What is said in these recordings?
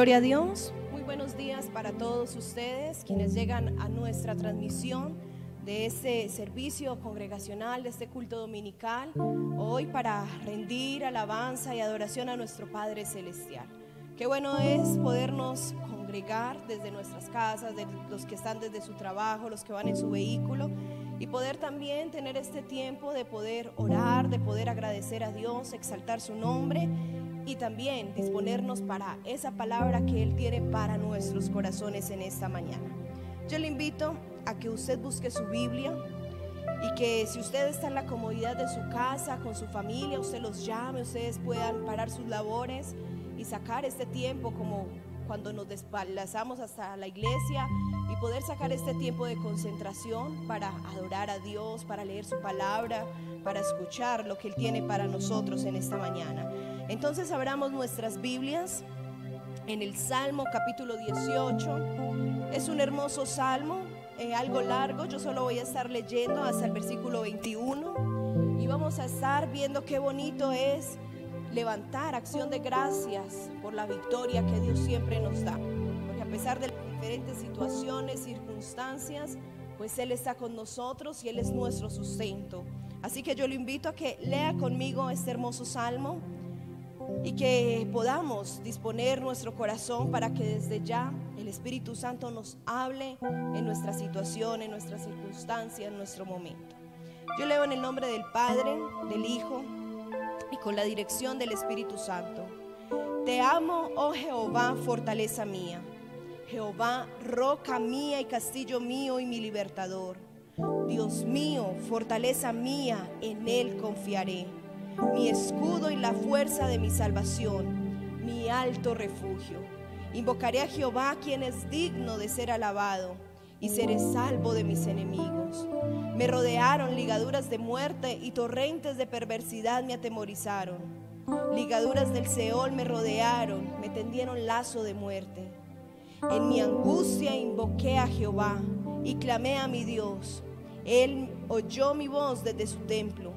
Gloria a Dios. Muy buenos días para todos ustedes quienes llegan a nuestra transmisión de este servicio congregacional, de este culto dominical, hoy para rendir alabanza y adoración a nuestro Padre Celestial. Qué bueno es podernos congregar desde nuestras casas, de los que están desde su trabajo, los que van en su vehículo, y poder también tener este tiempo de poder orar, de poder agradecer a Dios, exaltar su nombre y también disponernos para esa palabra que Él tiene para nuestros corazones en esta mañana. Yo le invito a que usted busque su Biblia y que si usted está en la comodidad de su casa, con su familia, usted los llame, ustedes puedan parar sus labores y sacar este tiempo como cuando nos desplazamos hasta la iglesia y poder sacar este tiempo de concentración para adorar a Dios, para leer su palabra, para escuchar lo que Él tiene para nosotros en esta mañana. Entonces abramos nuestras Biblias en el Salmo capítulo 18. Es un hermoso salmo, eh, algo largo, yo solo voy a estar leyendo hasta el versículo 21 y vamos a estar viendo qué bonito es levantar acción de gracias por la victoria que Dios siempre nos da. Porque a pesar de las diferentes situaciones, circunstancias, pues Él está con nosotros y Él es nuestro sustento. Así que yo lo invito a que lea conmigo este hermoso salmo y que podamos disponer nuestro corazón para que desde ya el Espíritu Santo nos hable en nuestra situación, en nuestra circunstancia, en nuestro momento. Yo leo en el nombre del Padre, del Hijo y con la dirección del Espíritu Santo. Te amo, oh Jehová, fortaleza mía. Jehová, roca mía y castillo mío y mi libertador. Dios mío, fortaleza mía, en Él confiaré mi escudo y la fuerza de mi salvación, mi alto refugio. Invocaré a Jehová, quien es digno de ser alabado, y seré salvo de mis enemigos. Me rodearon ligaduras de muerte y torrentes de perversidad me atemorizaron. Ligaduras del Seol me rodearon, me tendieron lazo de muerte. En mi angustia invoqué a Jehová y clamé a mi Dios. Él oyó mi voz desde su templo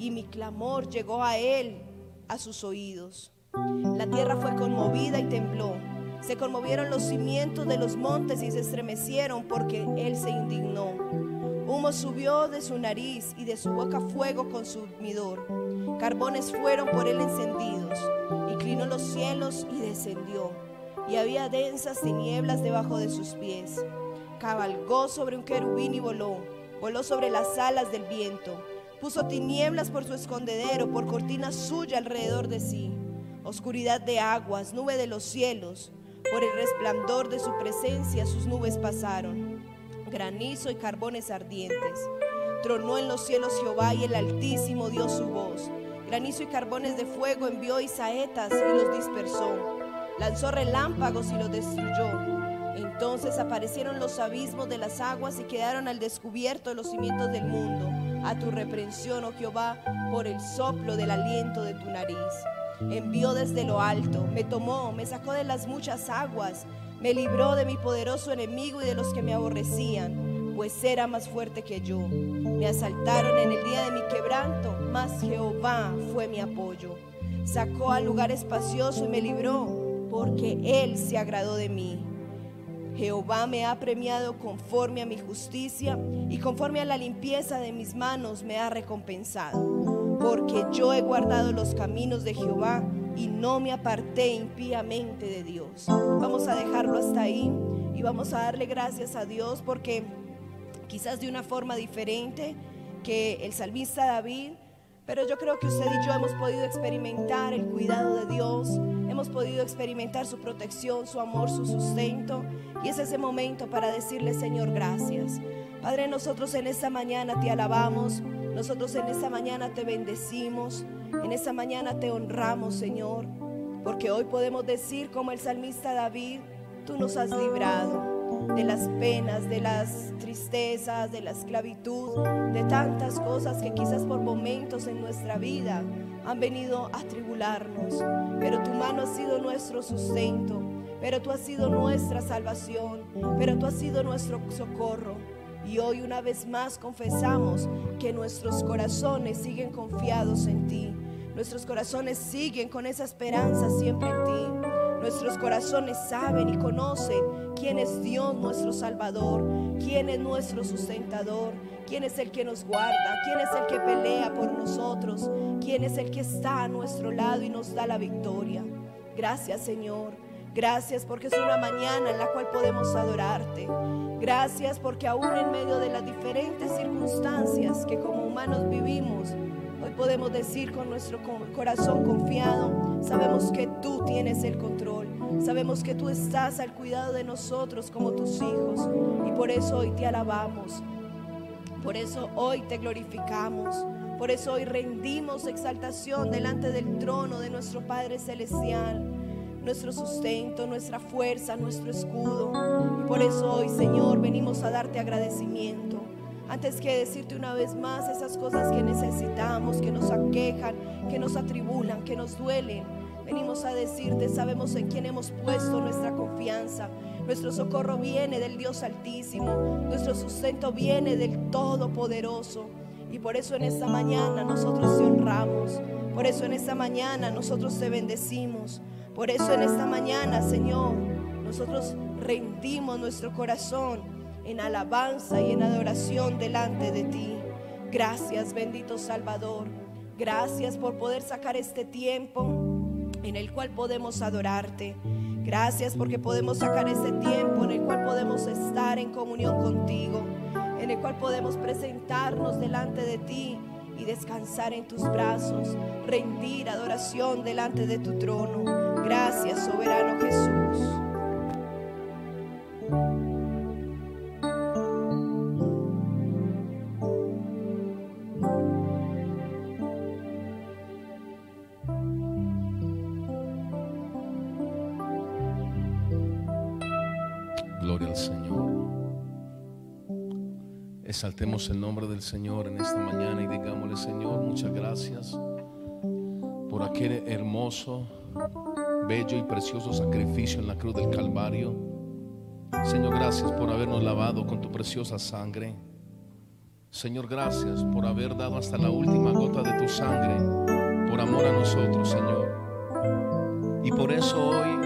y mi clamor llegó a él, a sus oídos. La tierra fue conmovida y tembló. Se conmovieron los cimientos de los montes y se estremecieron porque él se indignó. Humo subió de su nariz y de su boca fuego consumidor. Carbones fueron por él encendidos. Inclinó los cielos y descendió. Y había densas tinieblas debajo de sus pies. Cabalgó sobre un querubín y voló. Voló sobre las alas del viento Puso tinieblas por su escondedero, por cortina suya alrededor de sí. Oscuridad de aguas, nube de los cielos. Por el resplandor de su presencia sus nubes pasaron. Granizo y carbones ardientes. Tronó en los cielos Jehová y el Altísimo dio su voz. Granizo y carbones de fuego envió y saetas y los dispersó. Lanzó relámpagos y los destruyó. Entonces aparecieron los abismos de las aguas y quedaron al descubierto los cimientos del mundo a tu reprensión, oh Jehová, por el soplo del aliento de tu nariz. Envió desde lo alto, me tomó, me sacó de las muchas aguas, me libró de mi poderoso enemigo y de los que me aborrecían, pues era más fuerte que yo. Me asaltaron en el día de mi quebranto, mas Jehová fue mi apoyo. Sacó al lugar espacioso y me libró, porque Él se agradó de mí. Jehová me ha premiado conforme a mi justicia y conforme a la limpieza de mis manos me ha recompensado. Porque yo he guardado los caminos de Jehová y no me aparté impíamente de Dios. Vamos a dejarlo hasta ahí y vamos a darle gracias a Dios porque quizás de una forma diferente que el salmista David, pero yo creo que usted y yo hemos podido experimentar el cuidado de Dios, hemos podido experimentar su protección, su amor, su sustento. Y es ese momento para decirle, Señor, gracias. Padre, nosotros en esta mañana te alabamos, nosotros en esta mañana te bendecimos, en esta mañana te honramos, Señor, porque hoy podemos decir como el salmista David, tú nos has librado de las penas, de las tristezas, de la esclavitud, de tantas cosas que quizás por momentos en nuestra vida han venido a tribularnos. Pero tu mano ha sido nuestro sustento, pero tú has sido nuestra salvación, pero tú has sido nuestro socorro. Y hoy una vez más confesamos que nuestros corazones siguen confiados en ti. Nuestros corazones siguen con esa esperanza siempre en ti. Nuestros corazones saben y conocen quién es Dios nuestro Salvador, quién es nuestro sustentador, quién es el que nos guarda, quién es el que pelea por nosotros, quién es el que está a nuestro lado y nos da la victoria. Gracias Señor. Gracias porque es una mañana en la cual podemos adorarte. Gracias porque aún en medio de las diferentes circunstancias que como humanos vivimos, hoy podemos decir con nuestro corazón confiado, sabemos que tú tienes el control. Sabemos que tú estás al cuidado de nosotros como tus hijos. Y por eso hoy te alabamos. Por eso hoy te glorificamos. Por eso hoy rendimos exaltación delante del trono de nuestro Padre Celestial nuestro sustento, nuestra fuerza, nuestro escudo. Y por eso hoy, Señor, venimos a darte agradecimiento. Antes que decirte una vez más esas cosas que necesitamos, que nos aquejan, que nos atribulan, que nos duelen, venimos a decirte, sabemos en quién hemos puesto nuestra confianza. Nuestro socorro viene del Dios Altísimo, nuestro sustento viene del Todopoderoso. Y por eso en esta mañana nosotros te honramos, por eso en esta mañana nosotros te bendecimos. Por eso en esta mañana, Señor, nosotros rendimos nuestro corazón en alabanza y en adoración delante de ti. Gracias, bendito Salvador. Gracias por poder sacar este tiempo en el cual podemos adorarte. Gracias porque podemos sacar este tiempo en el cual podemos estar en comunión contigo, en el cual podemos presentarnos delante de ti y descansar en tus brazos, rendir adoración delante de tu trono. Gracias, soberano Jesús. Exaltemos el nombre del Señor en esta mañana y digámosle, Señor, muchas gracias por aquel hermoso bello y precioso sacrificio en la cruz del Calvario. Señor, gracias por habernos lavado con tu preciosa sangre. Señor, gracias por haber dado hasta la última gota de tu sangre por amor a nosotros, Señor. Y por eso hoy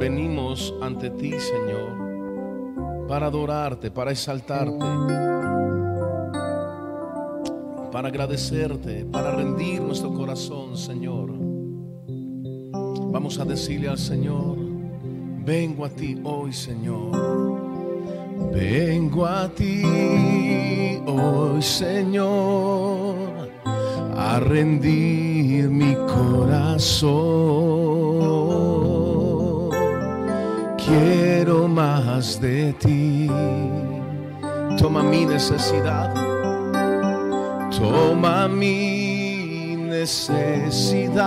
venimos ante ti, Señor, para adorarte, para exaltarte, para agradecerte, para rendir nuestro corazón, Señor. Vamos a decirle al Señor, vengo a ti hoy, Señor. Vengo a ti hoy, Señor, a rendir mi corazón. Quiero más de ti. Toma mi necesidad. Toma mi necesidad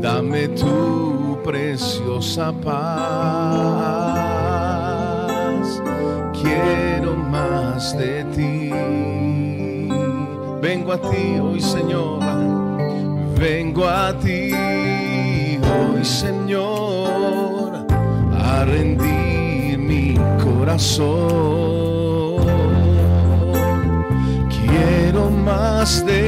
dame tu preciosa paz. Quiero más de ti. Vengo a ti hoy, Señor. Vengo a ti hoy, Señor, a rendir mi corazón. Más de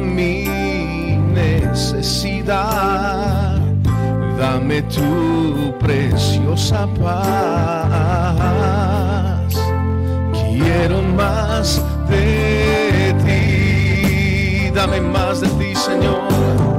mi necesidad. Dame tu preciosa paz. Quiero más de ti. Dame más de ti, Señor.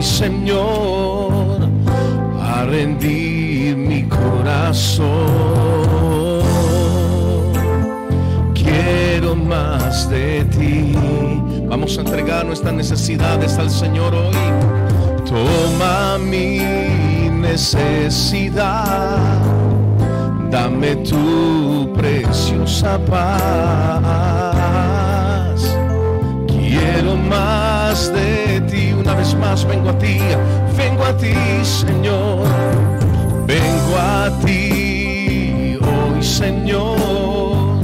Señor, a rendir mi corazón. Quiero más de ti, Vamos a entregar nuestras necesidades al Señor hoy. Toma mi necesidad, dame tu preciosa paz. Quiero más de ti, vez más vengo a ti, vengo a ti, Señor, vengo a ti hoy, Señor,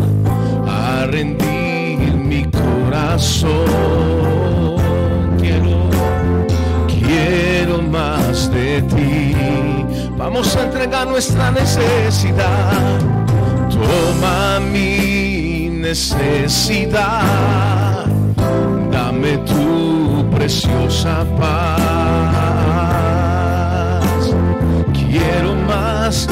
a rendir mi corazón. Quiero, quiero más de ti. Vamos a entregar nuestra necesidad. Toma mi necesidad. Dame tu preciosa paz. Quiero más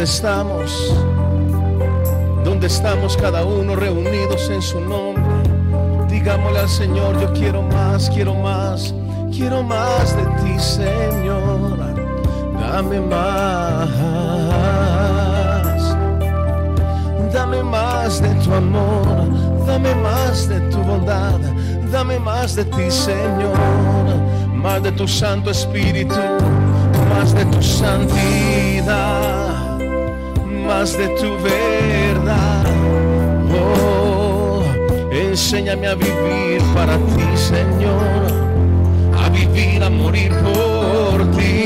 donde estamos, donde estamos cada uno reunidos en su nombre, digámosle al Señor, yo quiero más, quiero más, quiero más de ti, Señor, dame más, dame más de tu amor, dame más de tu bondad, dame más de ti, Señor, más de tu Santo Espíritu, más de tu santidad, de tu verdad. Oh, enséñame a vivir para ti, Señor, a vivir, a morir por ti.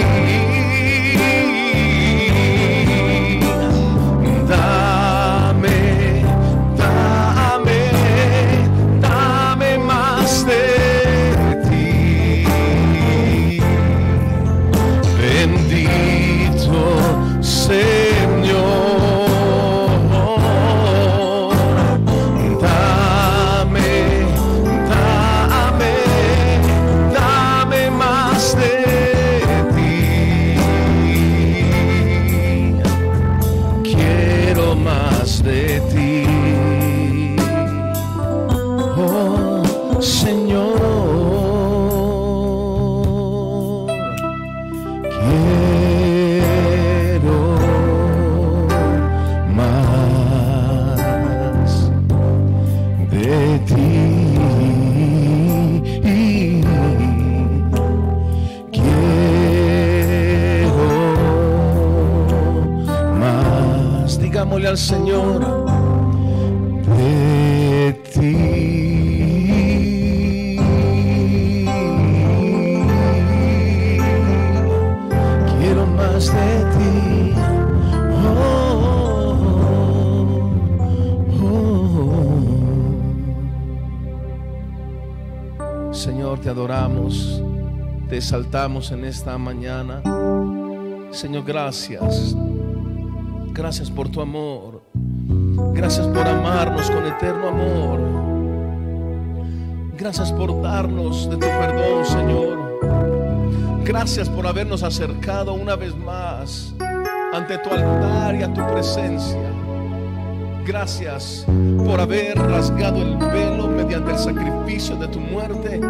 En esta mañana. Señor, gracias. Gracias por tu amor. Gracias por amarnos con eterno amor. Gracias por darnos de tu perdón, Señor. Gracias por habernos acercado una vez más ante tu altar y a tu presencia. Gracias por haber rasgado el velo mediante el sacrificio de tu muerte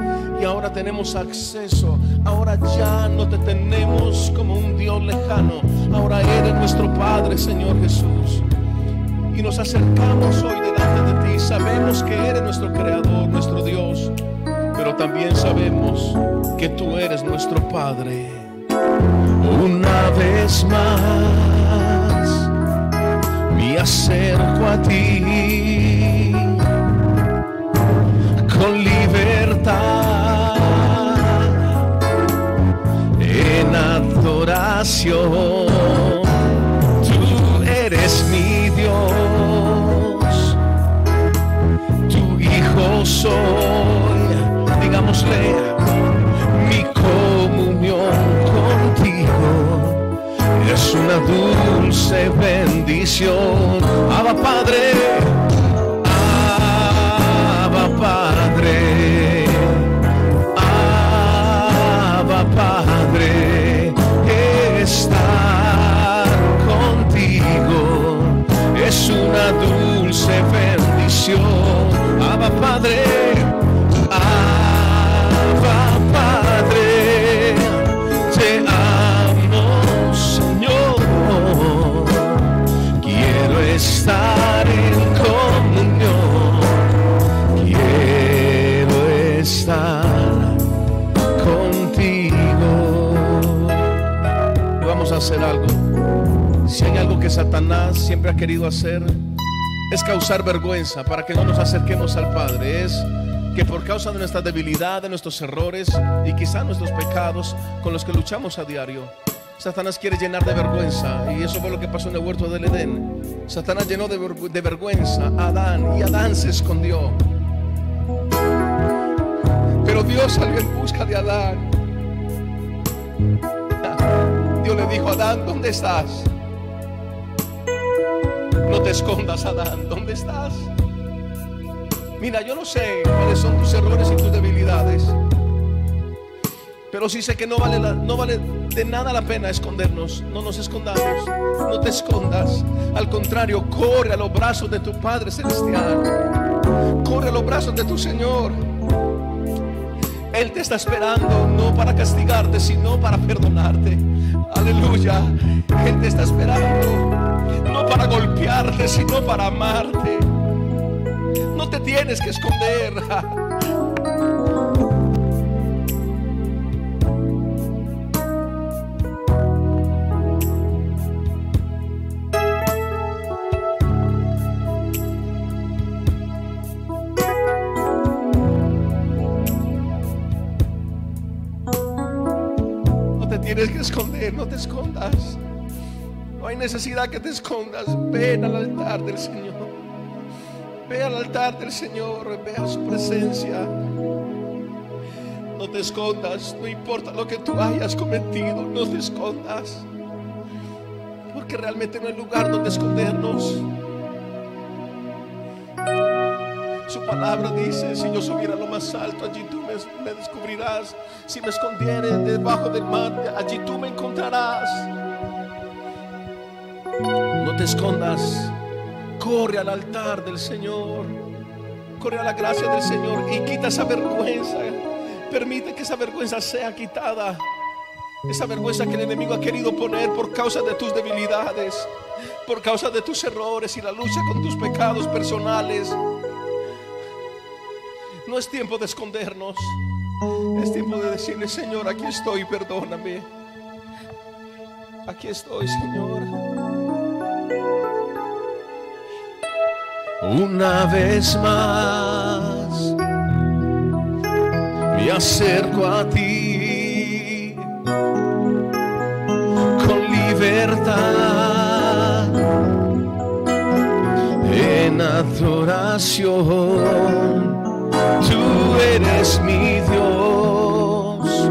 y ahora tenemos acceso. Ahora ya no te tenemos como un Dios lejano. Ahora eres nuestro Padre, Señor Jesús. Y nos acercamos hoy delante de ti. Sabemos que eres nuestro Creador, nuestro Dios. Pero también sabemos que tú eres nuestro Padre. Una vez más me acerco a ti con Tú eres mi Dios, tu Hijo soy, digámosle, mi comunión contigo. Es una dulce bendición. Abba Padre, bendición. Abba Padre, Abba Padre, te amo Señor. Quiero estar en comunión. Quiero estar contigo. Vamos a hacer algo. Si hay algo que Satanás siempre ha querido hacer, es causar vergüenza para que no nos acerquemos al Padre. Es que por causa de nuestra debilidad, de nuestros errores y quizá nuestros pecados con los que luchamos a diario, Satanás quiere llenar de vergüenza. Y eso fue lo que pasó en el huerto del Edén. Satanás llenó de, vergü- de vergüenza a Adán y Adán se escondió. Pero Dios salió en busca de Adán. Dios le dijo, Adán, ¿dónde estás? No te escondas, Adán, ¿dónde estás? Mira, yo no sé cuáles son tus errores y tus debilidades. Pero sí sé que no vale, no vale de nada la pena escondernos. No nos escondamos. No te escondas. Al contrario, corre a los brazos de tu Padre Celestial. Corre a los brazos de tu Señor. Él te está esperando, no para castigarte, sino para perdonarte. Aleluya. Él te está esperando, para golpearte, sino para amarte. No te tienes que esconder. No te tienes que esconder, no te escondas. Hay necesidad que te escondas. Ven al altar del Señor. Ve al altar del Señor, ve a su presencia. No te escondas, no importa lo que tú hayas cometido, no te escondas. Porque realmente no hay lugar donde escondernos. Su palabra dice, si yo subiera a lo más alto, allí tú me, me descubrirás. Si me escondiere debajo del mar, allí tú me encontrarás. Te escondas. Corre al altar del Señor. Corre a la gracia del Señor y quita esa vergüenza. Permite que esa vergüenza sea quitada. Esa vergüenza que el enemigo ha querido poner por causa de tus debilidades, por causa de tus errores y la lucha con tus pecados personales. No es tiempo de escondernos. Es tiempo de decirle, Señor, aquí estoy, perdóname. Aquí estoy, Señor. Una vez más me acerco a ti con libertad en adoración. Tú eres mi Dios,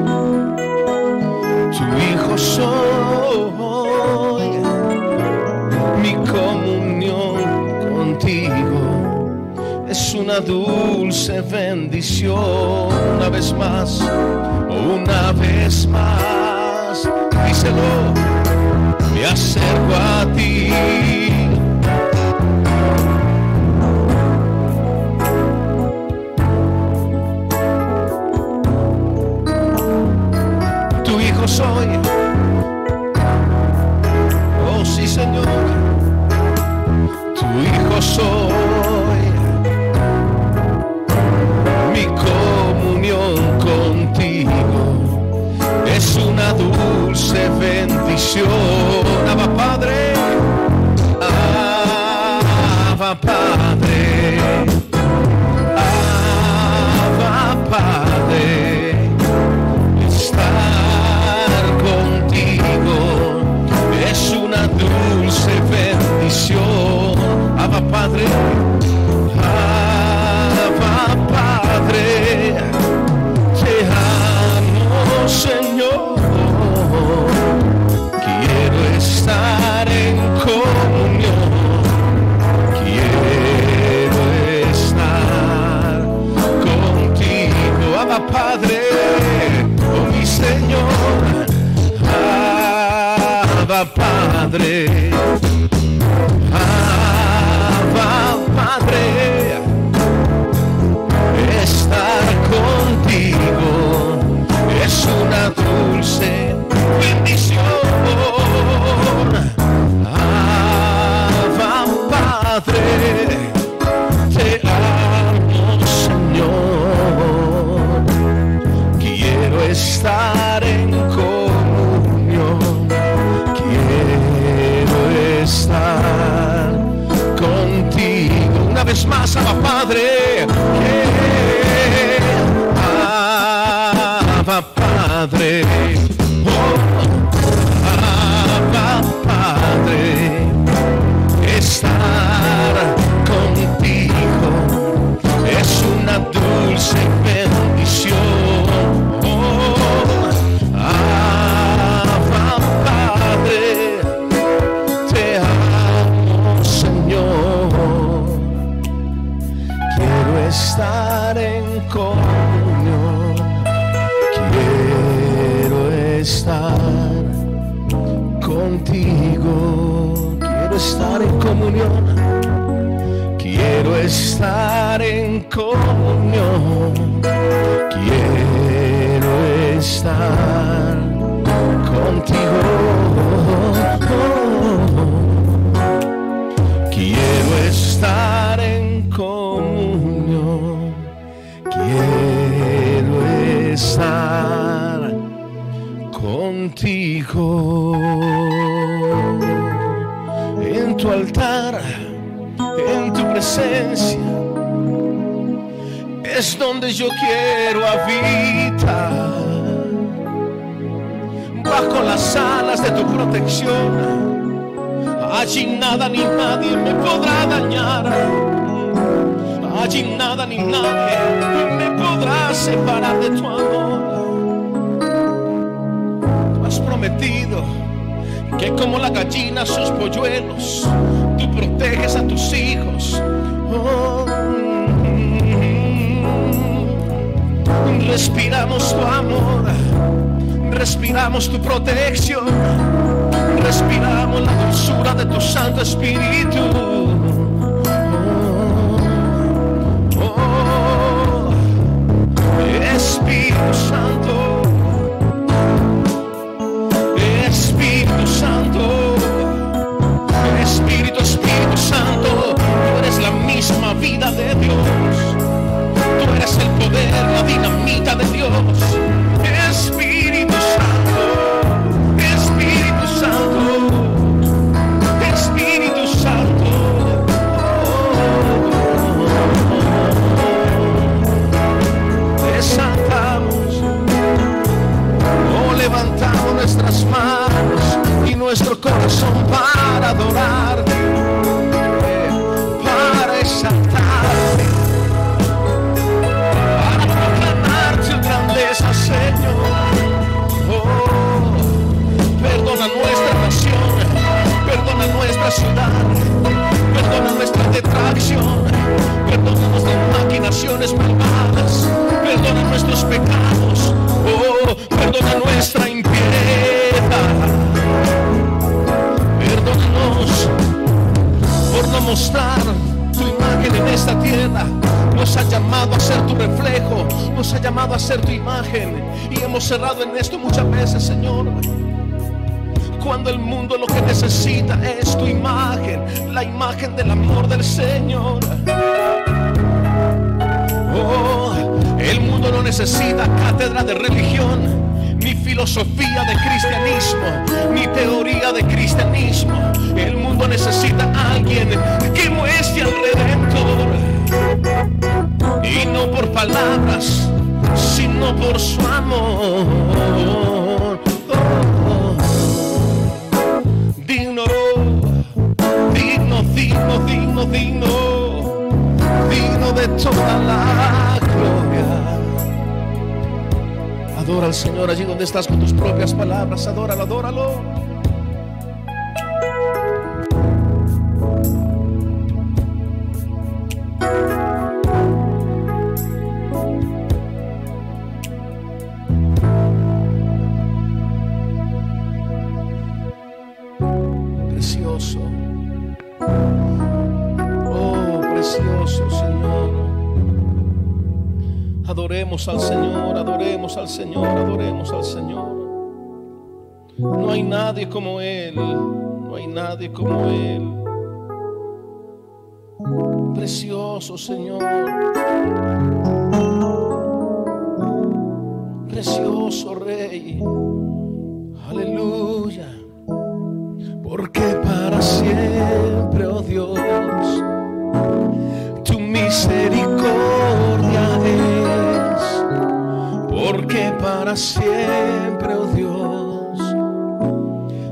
tu Hijo soy, una dulce bendición. Una vez más, una vez más, díselo, me acerco a ti contigo. En tu altar, en tu presencia, es donde yo quiero habitar. Bajo las alas de tu protección, allí nada ni nadie me podrá dañar. Allí nada ni nadie me podrá separar de tu amor. prometido que como la gallina sus polluelos, tú proteges a tus hijos. Oh. Respiramos tu amor, respiramos tu protección, respiramos la dulzura de tu Santo Espíritu. Oh, oh. Espíritu Santo. de Dios. Tú eres el poder, la dinamita de Dios. Espíritu Santo, Espíritu Santo, Espíritu Santo. Desatamos o levantamos nuestras manos y nuestro corazón para adorar. malvadas. Perdona nuestros pecados. Oh, perdona nuestra impiedad. Perdónanos por no mostrar tu imagen en esta tierra. Nos ha llamado a ser tu reflejo, nos ha llamado a ser tu imagen. Y hemos cerrado en esto muchas veces, Señor cuando el mundo lo que necesita es tu imagen, la imagen del amor del Señor. El mundo no necesita cátedra de religión, ni filosofía de cristianismo, ni teoría de cristianismo. El mundo necesita a alguien que muestre al Redentor. Y no por palabras, sino por su amor. Toda la gloria. Adora al Señor allí donde estás con tus propias palabras. Adóralo, adóralo. Adoremos al Señor, adoremos al Señor, adoremos al Señor. No hay nadie como Él, no hay nadie como Él. Precioso Señor. Precioso Rey. Para siempre, oh Dios,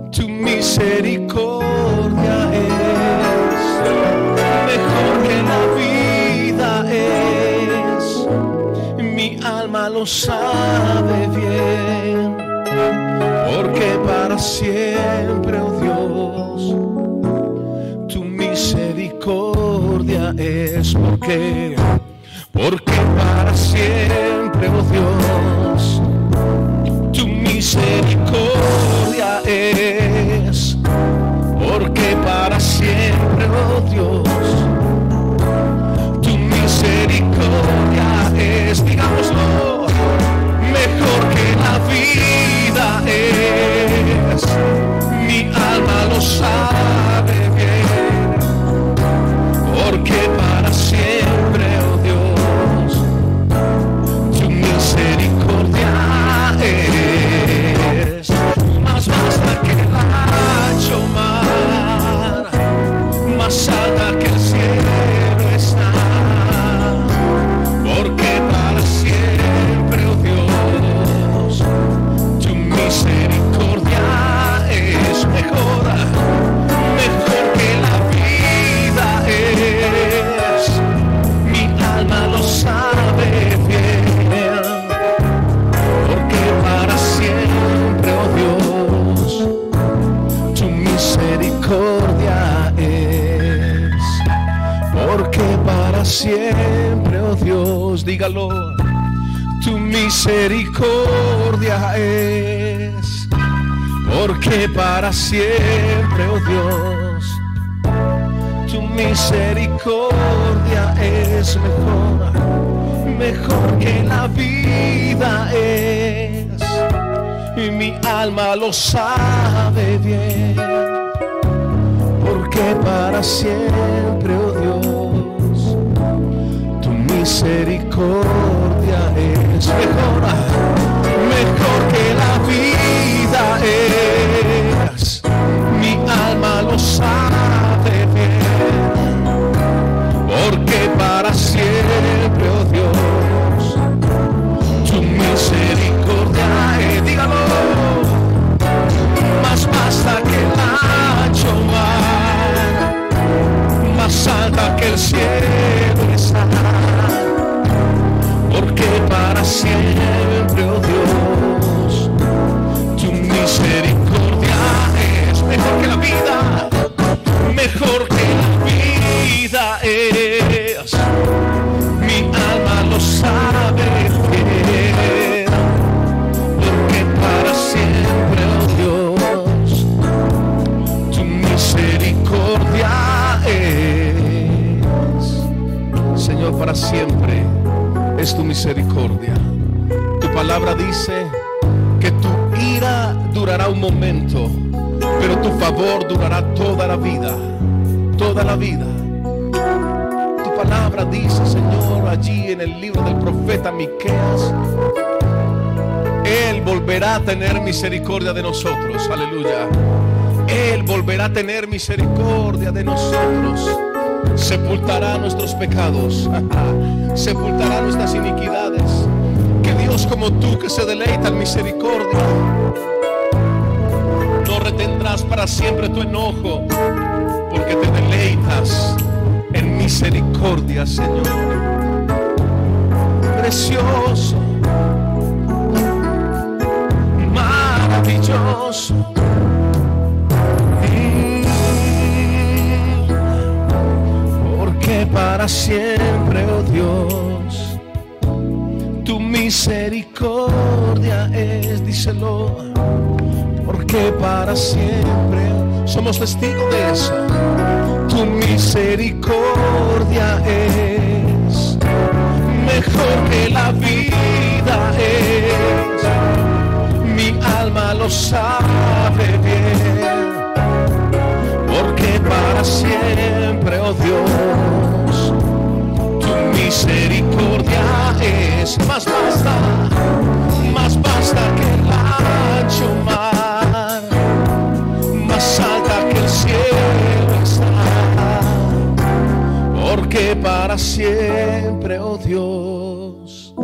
tu misericordia es mejor que la vida es. Mi alma lo sabe bien, porque para siempre, oh Dios, tu misericordia es porque porque para siempre, oh Dios, misericordia es, porque para siempre, oh Dios, dígalo, tu misericordia es, porque para siempre, oh Dios, tu misericordia es mejor, mejor que la vida es, y mi alma lo sabe bien porque para siempre, oh misericordia es mejor, mejor que la vida es. Mi alma lo sabe vida. Tu palabra dice, Señor, allí en el libro del profeta Miqueas, él volverá a tener misericordia de nosotros. Aleluya. Él volverá a tener misericordia de nosotros. Sepultará nuestros pecados. Sepultará nuestras iniquidades. Que Dios como tú que se deleita en misericordia. No retendrás para siempre tu enojo. En misericordia, Señor. Precioso maravilloso. Porque para siempre, oh Dios, tu misericordia es, díselo. Porque para siempre somos testigos de eso. Tu misericordia es mejor que la vida es. Mi alma lo sabe bien, porque para siempre, oh Dios, tu misericordia es. Más basta, más basta que el ancho porque para siempre, oh Dios,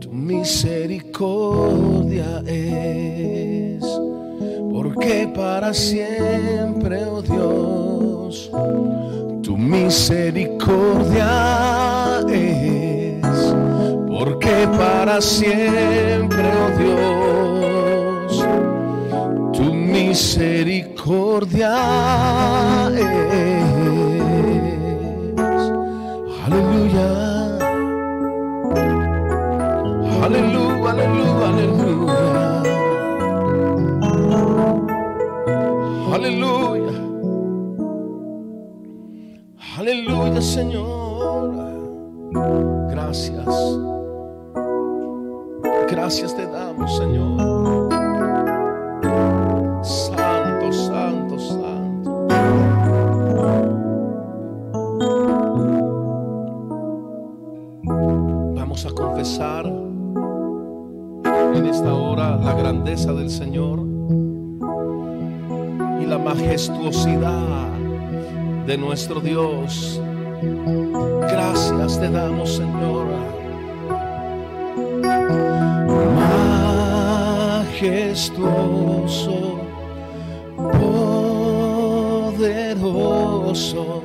tu misericordia es, porque para siempre, oh Dios, tu misericordia es, porque para siempre, oh Dios, tu misericordia es. Aleluya. Aleluya, aleluya, aleluya. Aleluya. Señor. Gracias. Gracias te damos, Señor. Grandeza del Señor y la majestuosidad de nuestro Dios. Gracias te damos, Señor. Majestuoso, poderoso,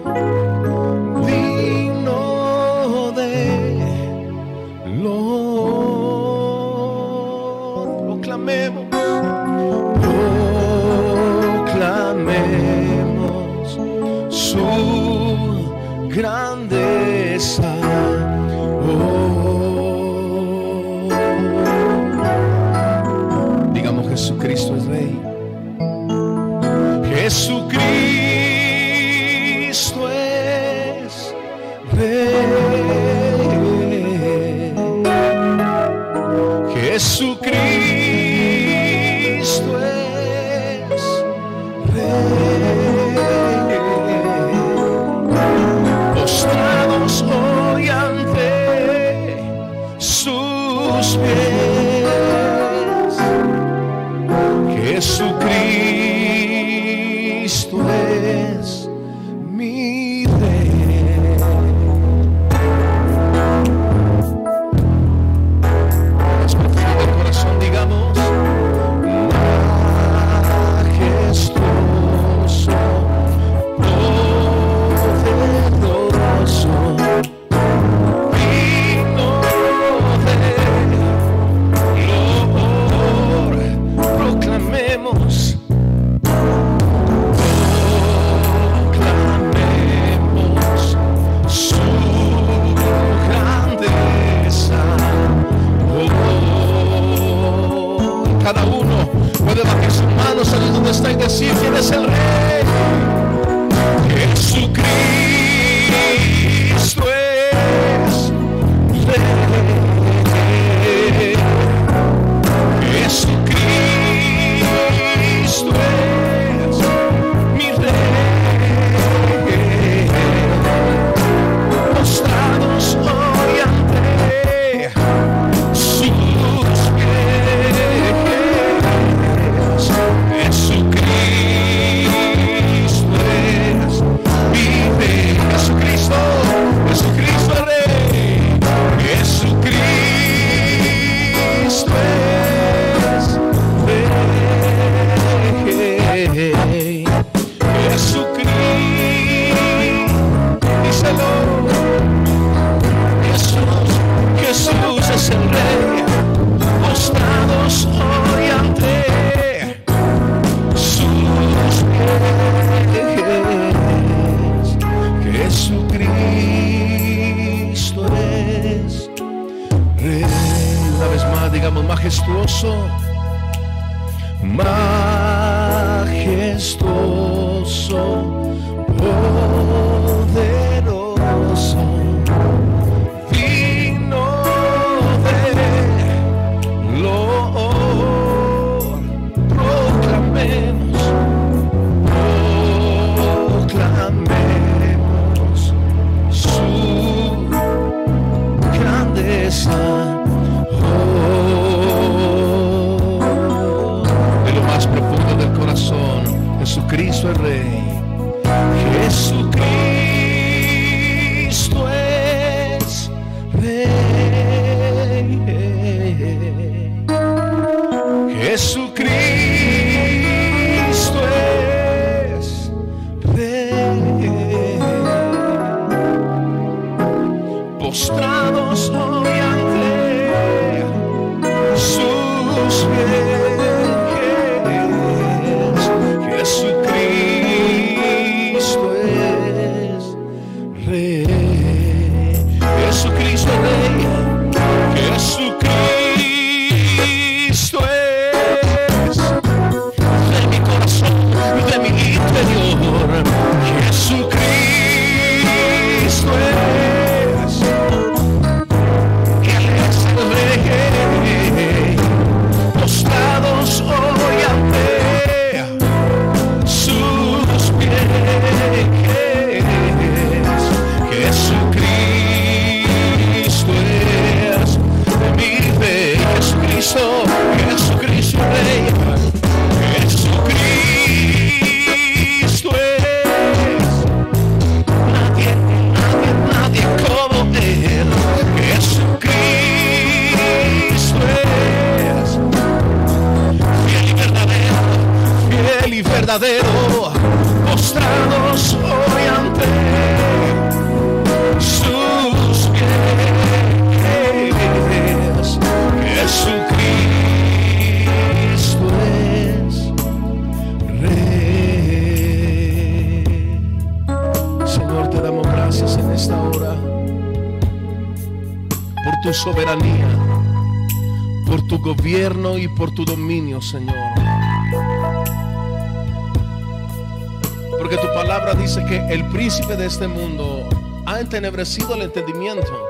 entenebrecido el entendimiento.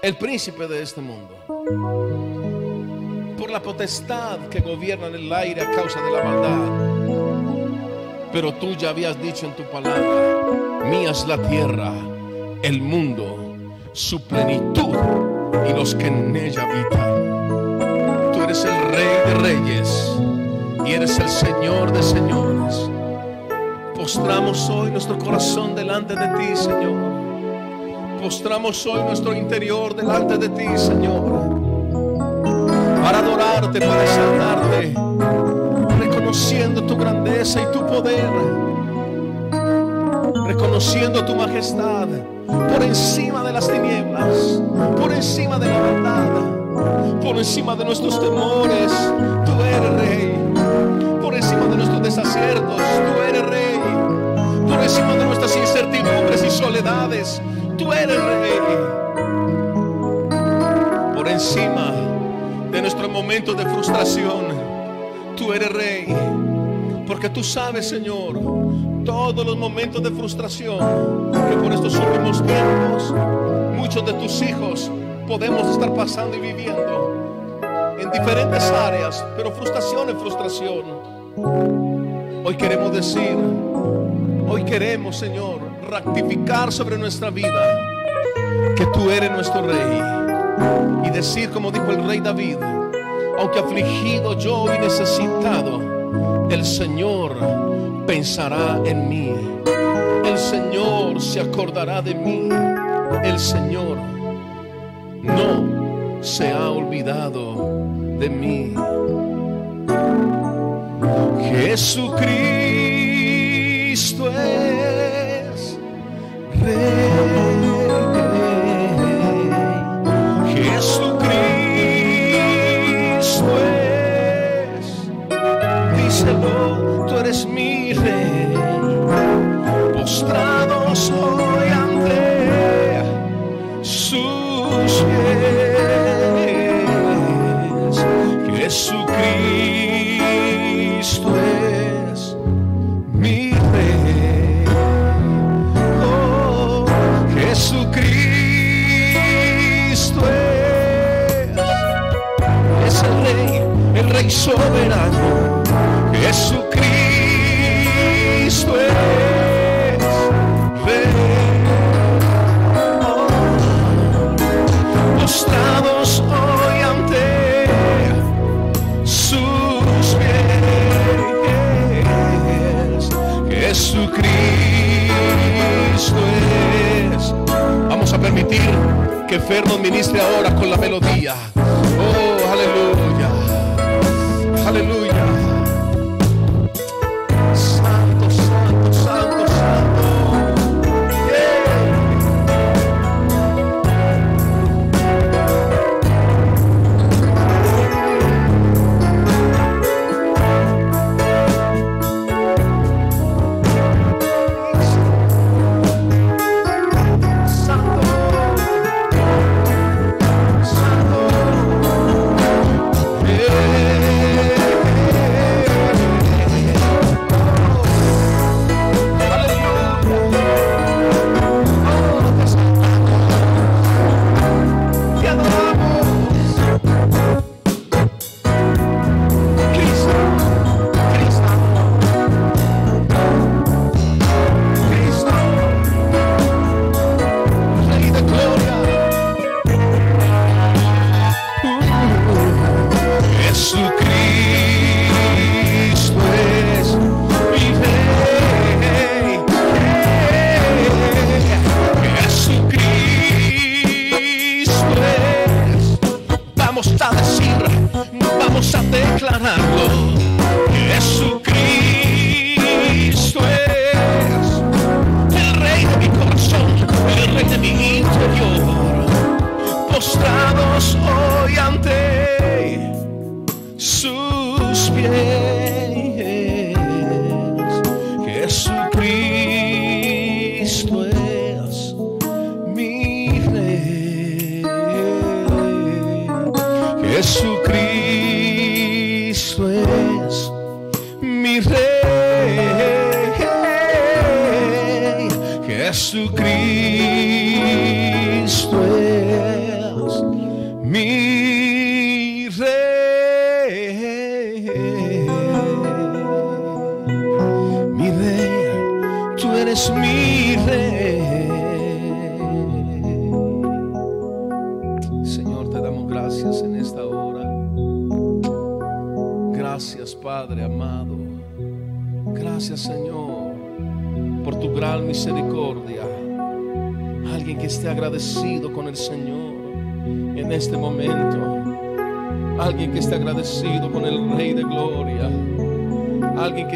El príncipe de este mundo. Por la potestad que gobierna en el aire a causa de la maldad. Pero tú ya habías dicho en tu palabra, mía es la tierra, el mundo, su plenitud y los que en ella habitan. Tú eres el rey de reyes y eres el señor de señores. Postramos hoy nuestro corazón delante de ti, Señor. Postramos hoy nuestro interior delante de ti, Señor. Para adorarte, para exaltarte reconociendo tu grandeza y tu poder, reconociendo tu majestad por encima de las tinieblas, por encima de la verdad, por encima de nuestros temores, tú eres rey, por encima de nuestros desaciertos, tú eres rey, por encima de nuestras incertidumbres y soledades, tú eres rey, por encima de nuestros momentos de frustración tú eres rey. Porque tú sabes, Señor, todos los momentos de frustración que por estos últimos tiempos muchos de tus hijos podemos estar pasando y viviendo en diferentes áreas, pero frustración es frustración. Hoy queremos decir, hoy queremos, Señor, rectificar sobre nuestra vida que tú eres nuestro rey y decir como dijo el rey David, aunque afligido yo y necesitado, el Señor pensará en mí. El Señor se acordará de mí. El Señor no se ha olvidado de mí. Jesucristo es Rey. Jesucristo es, díselo, tú eres mi rey, postrados hoy ante sus pies. Jesucristo soberano. Jesucristo es rey. Hoy ante sus pies. Jesucristo es. Vamos a permitir que Fer nos ministre ahora con la melodía. Oh,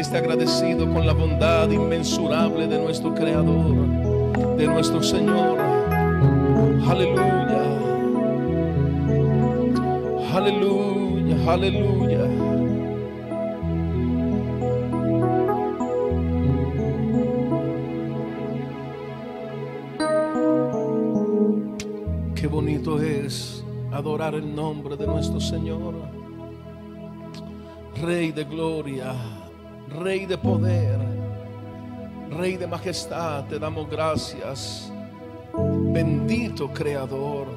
esté agradecido con la bondad inmensurable de nuestro Creador, de nuestro Señor. Aleluya. Aleluya, aleluya. Qué bonito es adorar el nombre de nuestro Señor. Rey de gloria, majestad, te damos gracias. Bendito Creador,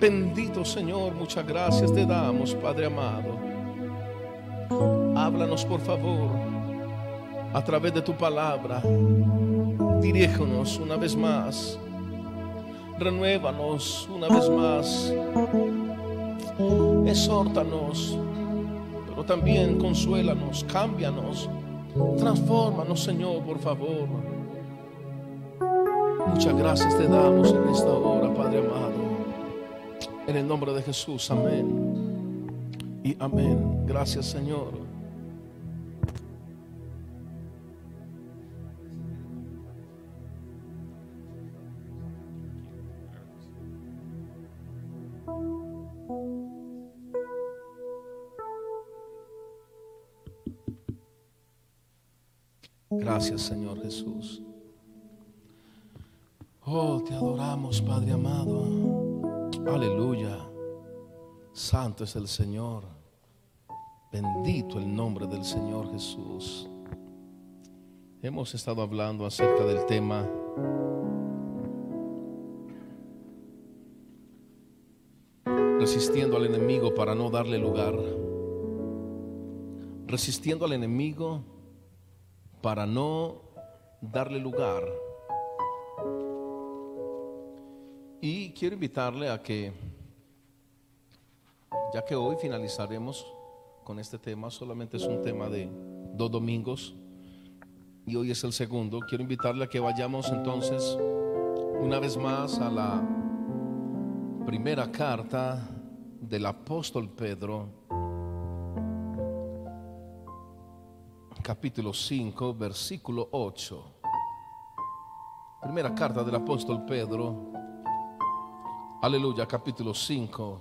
bendito Señor, muchas gracias te damos, Padre amado. Háblanos por favor a través de tu palabra. Dirígenos una vez más. Renuévanos una vez más. Exhórtanos, pero también consuélanos, cámbianos, transfórmanos, Señor, por favor. Muchas gracias te damos en esta hora, Padre amado. En el nombre de Jesús, amén. Y amén. Gracias, Señor. Gracias, Señor Jesús. Oh, te adoramos, Padre amado. Aleluya. Santo es el Señor. Bendito el nombre del Señor Jesús. Hemos estado hablando acerca del tema resistiendo al enemigo para no darle lugar. Resistiendo al enemigo para no darle lugar. Y quiero invitarle a que, ya que hoy finalizaremos con este tema, solamente es un tema de dos domingos y hoy es el segundo, quiero invitarle a que vayamos entonces una vez más a la primera carta del apóstol Pedro, capítulo 5, versículo 8. Primera carta del apóstol Pedro, aleluya, capítulo 5,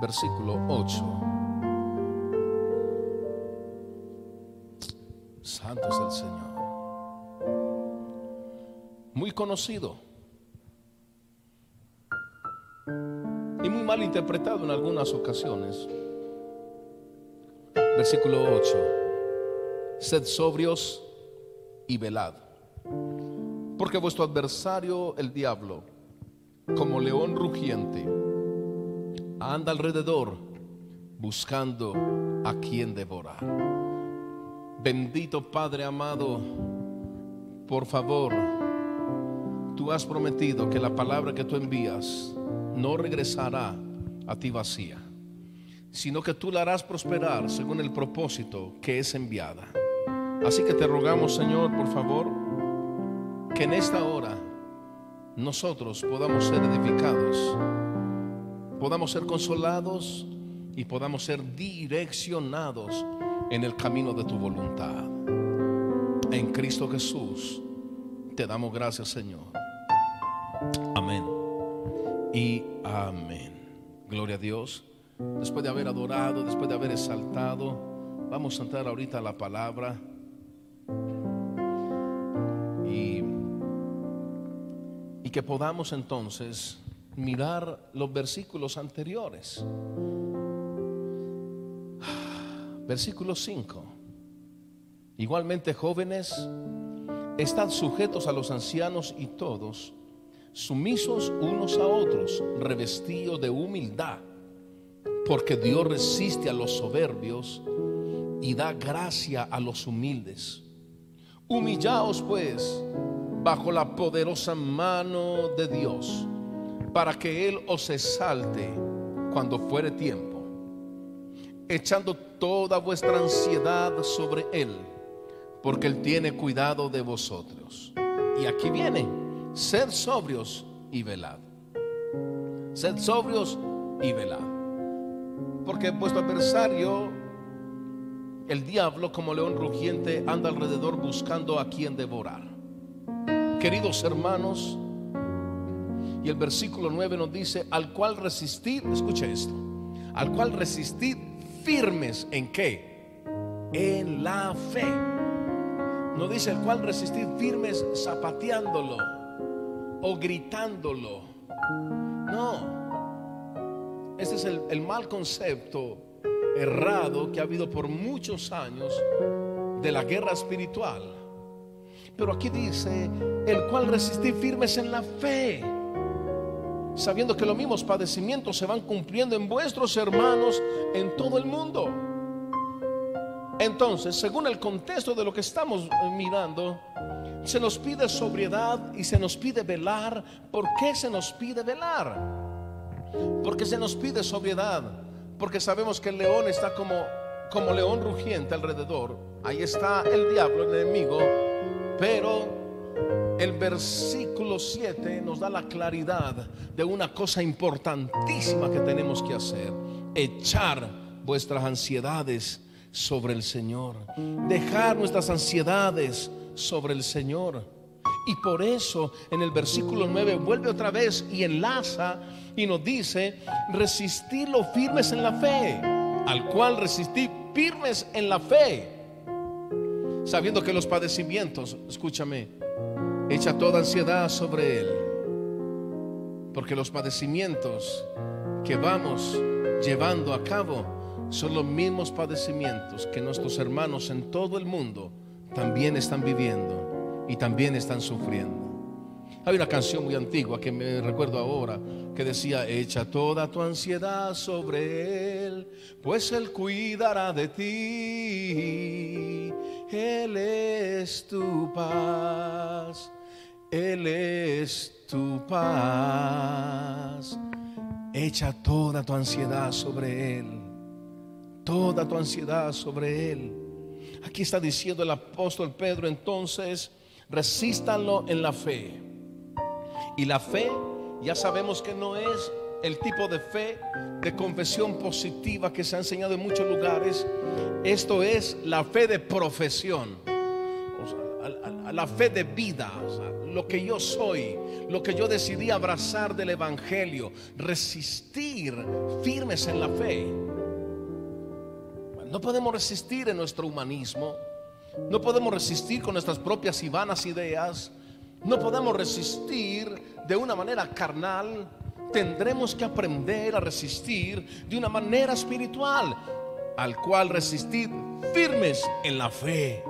versículo 8. Santo es el Señor. Muy conocido y muy mal interpretado en algunas ocasiones. Versículo 8. Sed sobrios y velad, porque vuestro adversario, el diablo, como león rugiente, anda alrededor buscando a quien devorar. Bendito Padre amado, por favor, tú has prometido que la palabra que tú envías no regresará a ti vacía, sino que tú la harás prosperar según el propósito que es enviada. Así que te rogamos, Señor, por favor, que en esta hora nosotros podamos ser edificados, podamos ser consolados y podamos ser direccionados en el camino de tu voluntad. En Cristo Jesús te damos gracias, Señor. Amén. Y amén. Gloria a Dios. Después de haber adorado, después de haber exaltado, vamos a entrar ahorita a la palabra. Y que podamos entonces mirar los versículos anteriores. Versículo 5. Igualmente jóvenes, están sujetos a los ancianos y todos, sumisos unos a otros, revestidos de humildad, porque Dios resiste a los soberbios y da gracia a los humildes. Humillaos pues bajo la poderosa mano de Dios, para que Él os exalte cuando fuere tiempo echando toda vuestra ansiedad sobre Él, porque Él tiene cuidado de vosotros. Y aquí viene, sed sobrios y velad. Sed sobrios y velad. Porque vuestro adversario, el diablo, como león rugiente, anda alrededor buscando a quien devorar. Queridos hermanos, y el versículo 9 nos dice, al cual resistir, escuche esto, al cual resistir firmes en qué? En la fe. No dice el cual resistir firmes zapateándolo o gritándolo. No. Ese es el mal concepto errado que ha habido por muchos años de la guerra espiritual. Pero aquí dice, el cual resistir firmes en la fe sabiendo que los mismos padecimientos se van cumpliendo en vuestros hermanos en todo el mundo. Entonces, según el contexto de lo que estamos mirando, se nos pide sobriedad y se nos pide velar. ¿Por qué se nos pide velar? Porque se nos pide sobriedad, porque sabemos que el león está como, como león rugiente alrededor. Ahí está el diablo, el enemigo, pero el versículo 7 nos da la claridad de una cosa importantísima que tenemos que hacer. Echar vuestras ansiedades sobre el Señor. Dejar nuestras ansiedades sobre el Señor. Y por eso en el versículo 9 vuelve otra vez y enlaza y nos dice, resistir los firmes en la fe, al cual resistir firmes en la fe, sabiendo que los padecimientos, escúchame, Echa toda ansiedad sobre Él. Porque los padecimientos que vamos llevando a cabo son los mismos padecimientos que nuestros hermanos en todo el mundo también están viviendo y también están sufriendo. Hay una canción muy antigua que me recuerdo ahora que decía, echa toda tu ansiedad sobre Él, pues Él cuidará de ti. Él es tu paz, Él es tu paz. Echa toda tu ansiedad sobre Él, toda tu ansiedad sobre Él. Aquí está diciendo el apóstol Pedro entonces, resístanlo en la fe. Y la fe ya sabemos que no es el tipo de fe de confesión positiva que se ha enseñado en muchos lugares. Esto es la fe de profesión, la fe de vida, lo que yo soy, lo que yo decidí abrazar del Evangelio, resistir firmes en la fe. No podemos resistir en nuestro humanismo, no podemos resistir con nuestras propias y vanas ideas no podemos resistir de una manera carnal. Tendremos que aprender a resistir de una manera espiritual, al cual resistir firmes en la fe.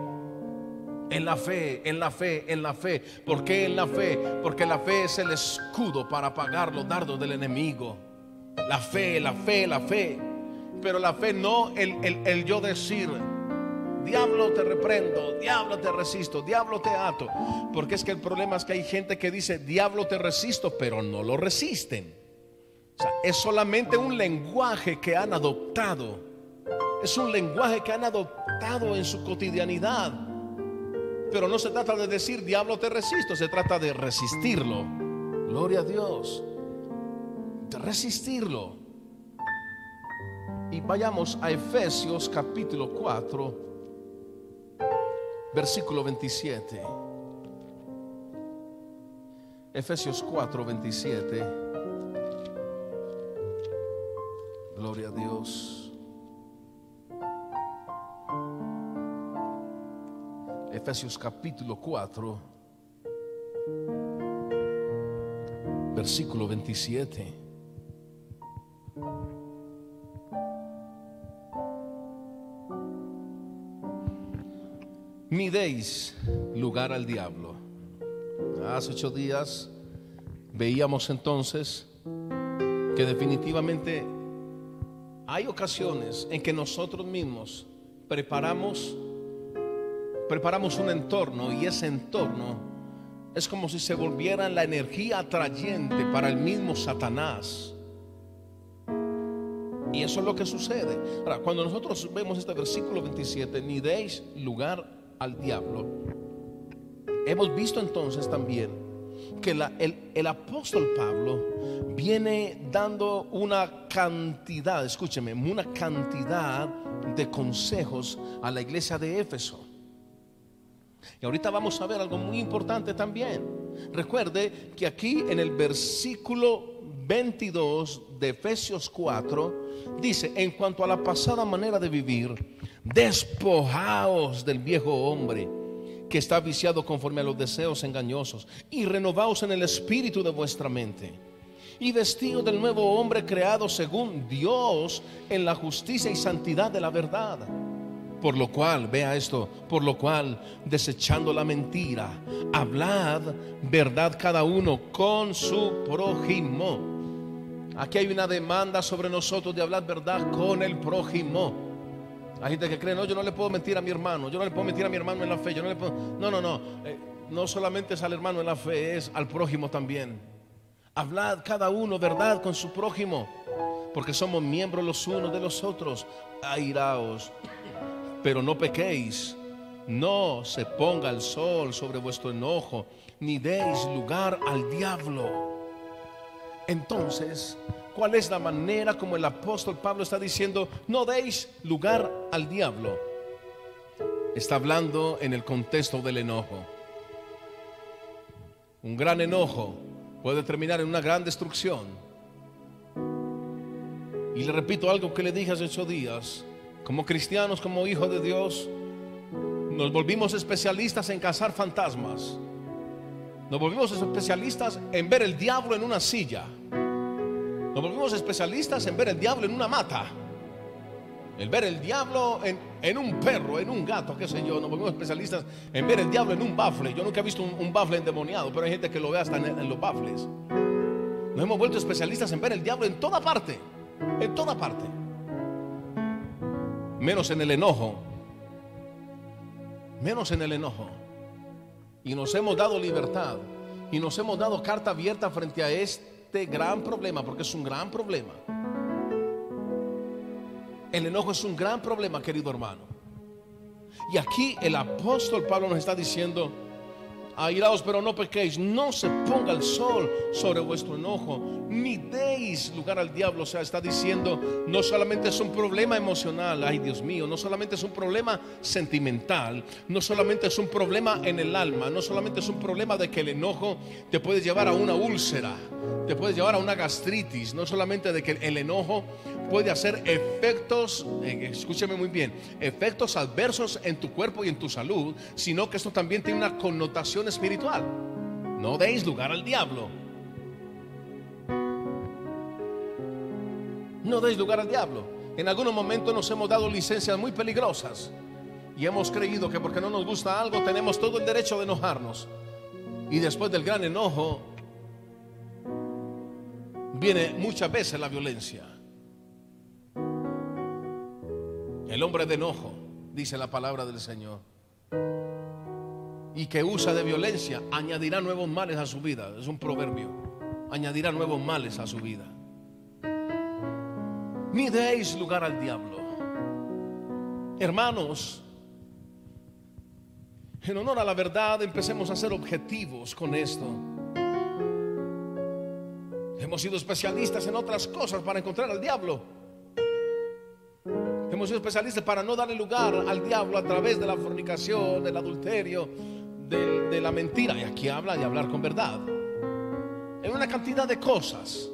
En la fe, en la fe, en la fe. ¿Por qué en la fe? Porque la fe es el escudo para apagar los dardos del enemigo. La fe, la fe, la fe. Pero la fe no el, el, el yo decir, diablo te reprendo, diablo te resisto, diablo te ato. Porque es que el problema es que hay gente que dice, diablo te resisto, pero no lo resisten. O sea, es solamente un lenguaje que han adoptado. Es un lenguaje que han adoptado en su cotidianidad. Pero no se trata de decir, diablo te resisto, se trata de resistirlo. Gloria a Dios. De resistirlo. Y vayamos a Efesios capítulo 4 versículo 27. Efesios 4, 27. Gloria a Dios. Efesios capítulo 4, versículo 27. Ni deis lugar al diablo. Hace ocho días veíamos entonces que definitivamente hay ocasiones en que nosotros mismos preparamos preparamos un entorno y ese entorno es como si se volviera la energía atrayente para el mismo Satanás. Y eso es lo que sucede. Ahora, cuando nosotros vemos este versículo 27, ni deis lugar al diablo. Hemos visto entonces también que el, el, apóstol Pablo viene dando una cantidad, escúcheme, una cantidad de consejos a la iglesia de Éfeso. Y ahorita vamos a ver algo muy importante también. Recuerde que aquí en el versículo 22 de Efesios 4 dice, en cuanto a la pasada manera de vivir, despojaos del viejo hombre que está viciado conforme a los deseos engañosos y renovaos en el espíritu de vuestra mente y vestidos del nuevo hombre creado según Dios en la justicia y santidad de la verdad. Por lo cual, vea esto, por lo cual, desechando la mentira, hablad verdad cada uno con su prójimo. Aquí hay una demanda sobre nosotros de hablar verdad con el prójimo. Hay gente que cree, no, yo no le puedo mentir a mi hermano, yo no le puedo mentir a mi hermano en la fe, yo no le puedo... No, no, no. Eh, no solamente es al hermano en la fe, es al prójimo también. Hablad cada uno verdad con su prójimo, porque somos miembros los unos de los otros. Airaos, pero no pequéis. No se ponga el sol sobre vuestro enojo, ni deis lugar al diablo. Entonces, ¿Cuál es la manera como el apóstol Pablo está diciendo, no deis lugar al diablo? Está hablando en el contexto del enojo. Un gran enojo puede terminar en una gran destrucción. Y le repito algo que le dije hace ocho días. Como cristianos, como hijos de Dios, nos volvimos especialistas en cazar fantasmas. Nos volvimos especialistas en ver el diablo en una silla. Nos volvimos especialistas en ver el diablo en una mata. El ver el diablo en, un perro, en un gato, qué sé yo. Nos volvemos especialistas en ver el diablo en un bafle. Yo nunca he visto un, bafle endemoniado, pero hay gente que lo ve hasta en, los bafles. Nos hemos vuelto especialistas en ver el diablo en toda parte. En toda parte. Menos en el enojo. Menos en el enojo. Y nos hemos dado libertad. Y nos hemos dado carta abierta frente a este gran problema, porque es un gran problema. El enojo es un gran problema, querido hermano. Y aquí el apóstol Pablo nos está diciendo, airaos pero no pequéis, no se ponga el sol sobre vuestro enojo, ni deis lugar al diablo. O sea, está diciendo, no solamente es un problema emocional, ay Dios mío, no solamente es un problema sentimental, no solamente es un problema en el alma, no solamente es un problema de que el enojo te puede llevar a una úlcera, te puede llevar a una gastritis, no solamente de que el enojo puede hacer efectos, eh, escúcheme muy bien, efectos adversos en tu cuerpo y en tu salud, sino que esto también tiene una connotación espiritual. No deis lugar al diablo. No deis lugar al diablo. En algunos momentos nos hemos dado licencias muy peligrosas y hemos creído que porque no nos gusta algo tenemos todo el derecho de enojarnos. Y después del gran enojo viene muchas veces la violencia. El hombre de enojo, dice la palabra del Señor, y que usa de violencia, añadirá nuevos males a su vida. Es un proverbio. Añadirá nuevos males a su vida. Ni deis lugar al diablo. Hermanos, en honor a la verdad, empecemos a ser objetivos con esto. Hemos sido especialistas en otras cosas para encontrar al diablo. Hemos sido especialistas para no darle lugar al diablo a través de la fornicación, del adulterio, de, la mentira. Y aquí habla de hablar con verdad. En una cantidad de cosas.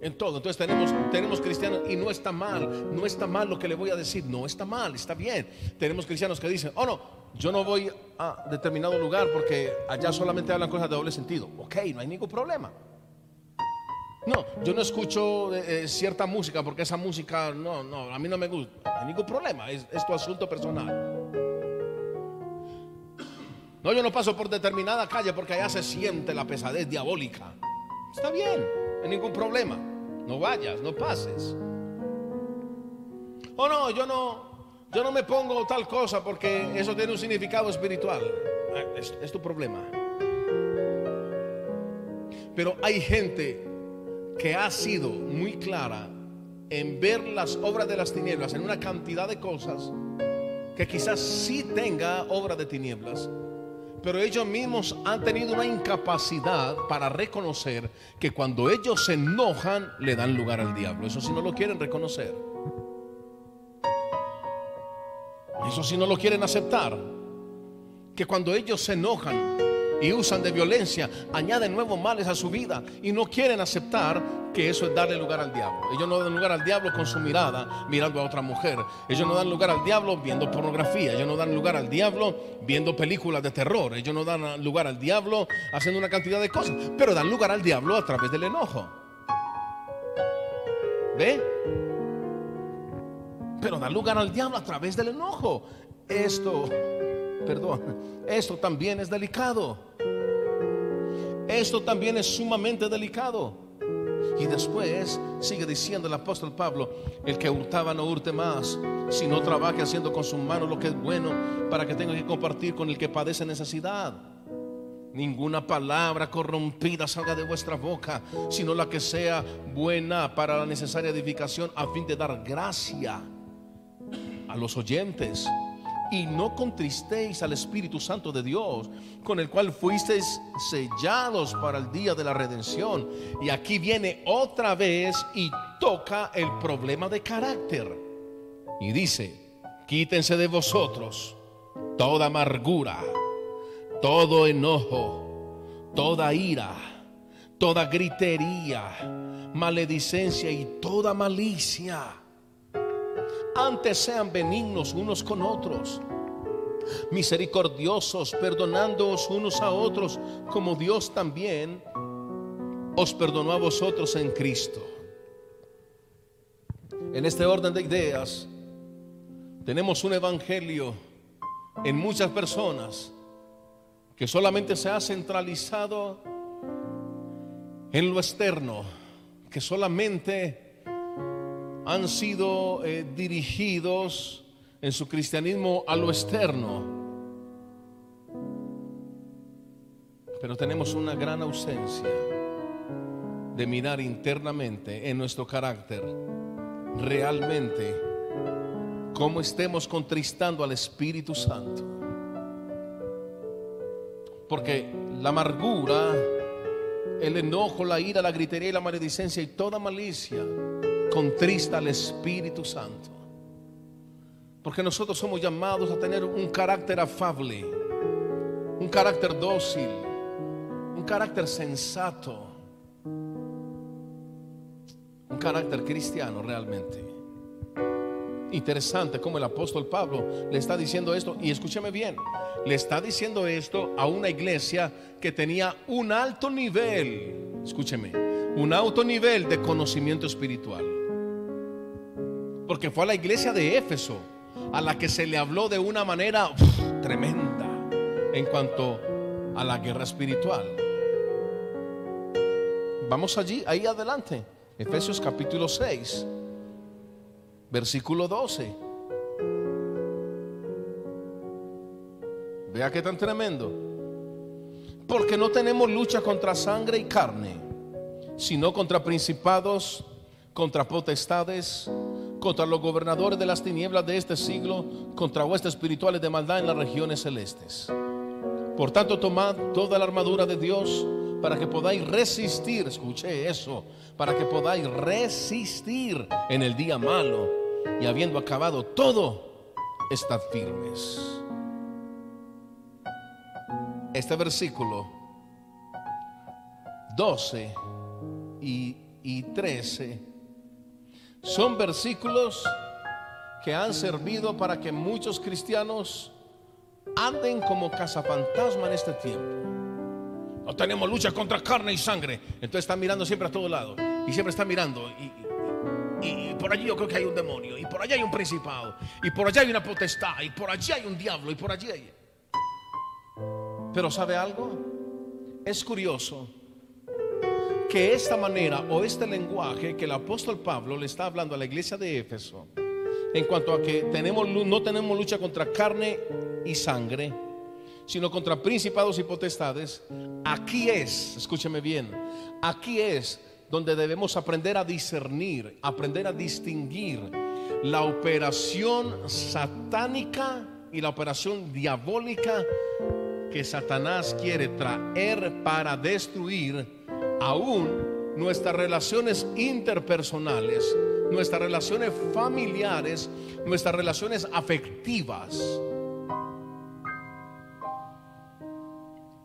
En todo. Entonces tenemos, tenemos cristianos y no está mal. No está mal lo que le voy a decir. No está mal, está bien. Tenemos cristianos que dicen, oh no, yo no voy a determinado lugar porque allá solamente hablan cosas de doble sentido. Ok, no hay ningún problema. No, yo no escucho eh, eh, cierta música porque esa música, no, no, a mí no me gusta. No hay ningún problema, es, tu asunto personal. No, yo no paso por determinada calle porque allá se siente la pesadez diabólica. Está bien, no hay ningún problema. No vayas, no pases. Oh no, yo no, yo no me pongo tal cosa porque eso tiene un significado espiritual. Ah, es tu problema. Pero hay gente que ha sido muy clara en ver las obras de las tinieblas en una cantidad de cosas que quizás sí tenga obra de tinieblas, pero ellos mismos han tenido una incapacidad para reconocer que cuando ellos se enojan le dan lugar al diablo. Eso si no lo quieren reconocer. Eso si no lo quieren aceptar. Que cuando ellos se enojan y usan de violencia, añaden nuevos males a su vida y no quieren aceptar que eso es darle lugar al diablo. Ellos no dan lugar al diablo con su mirada mirando a otra mujer. Ellos no dan lugar al diablo viendo pornografía. Ellos no dan lugar al diablo viendo películas de terror. Ellos no dan lugar al diablo haciendo una cantidad de cosas. Pero dan lugar al diablo a través del enojo. ¿Ve? Pero dan lugar al diablo a través del enojo. Esto perdón, esto también es delicado. Esto también es sumamente delicado. Y después sigue diciendo el apóstol Pablo, el que hurtaba no hurte más, sino trabaje haciendo con su mano lo que es bueno para que tenga que compartir con el que padece necesidad. Ninguna palabra corrompida salga de vuestra boca, sino la que sea buena para la necesaria edificación a fin de dar gracia a los oyentes y no contristéis al Espíritu Santo de Dios, con el cual fuisteis sellados para el día de la redención. Y aquí viene otra vez y toca el problema de carácter. Y dice, quítense de vosotros toda amargura, todo enojo, toda ira, toda gritería, maledicencia y toda malicia antes sean benignos unos con otros, misericordiosos, perdonándoos unos a otros, como Dios también os perdonó a vosotros en Cristo. En este orden de ideas, Tenemos un evangelio en muchas personas que solamente se ha centralizado en lo externo, que solamente han sido eh, dirigidos en su cristianismo a lo externo. Pero tenemos una gran ausencia de mirar internamente en nuestro carácter realmente cómo estemos contristando al Espíritu Santo. Porque la amargura, el enojo, la ira, la gritería y la maledicencia y toda malicia contrista al Espíritu Santo. Porque nosotros somos llamados a tener un carácter afable, un carácter dócil, un carácter sensato, un carácter cristiano realmente. Interesante como el apóstol Pablo le está diciendo esto, y escúcheme bien, le está diciendo esto a una iglesia que tenía un alto nivel, escúcheme, un alto nivel de conocimiento espiritual. Porque fue a la iglesia de Éfeso a la que se le habló de una manera tremenda en cuanto a la guerra espiritual. Vamos allí, ahí adelante. Efesios capítulo 6, versículo 12. Vea qué tan tremendo. Porque no tenemos lucha contra sangre y carne, sino contra principados, contra potestades, contra los gobernadores de las tinieblas de este siglo, contra huestes espirituales de maldad en las regiones celestes. Por tanto, tomad toda la armadura de Dios para que podáis resistir, escuché eso, para que podáis resistir en el día malo y habiendo acabado todo, estad firmes. Este versículo 12 y, y 13 son versículos que han servido para que muchos cristianos anden como cazafantasma en este tiempo. No tenemos lucha contra carne y sangre. Entonces están mirando siempre a todos lados. Y siempre están mirando. Y, y, por allí yo creo que hay un demonio. Y por allá hay un principado. Y por allá hay una potestad. Y por allí hay un diablo. Y por allí hay... Pero ¿sabe algo? Es curioso que esta manera o este lenguaje que el apóstol Pablo le está hablando a la iglesia de Éfeso, en cuanto a que tenemos, no tenemos lucha contra carne y sangre, sino contra principados y potestades, aquí es, escúcheme bien, aquí es donde debemos aprender a discernir, aprender a distinguir la operación satánica y la operación diabólica que Satanás quiere traer para destruir aún nuestras relaciones interpersonales, nuestras relaciones familiares, nuestras relaciones afectivas.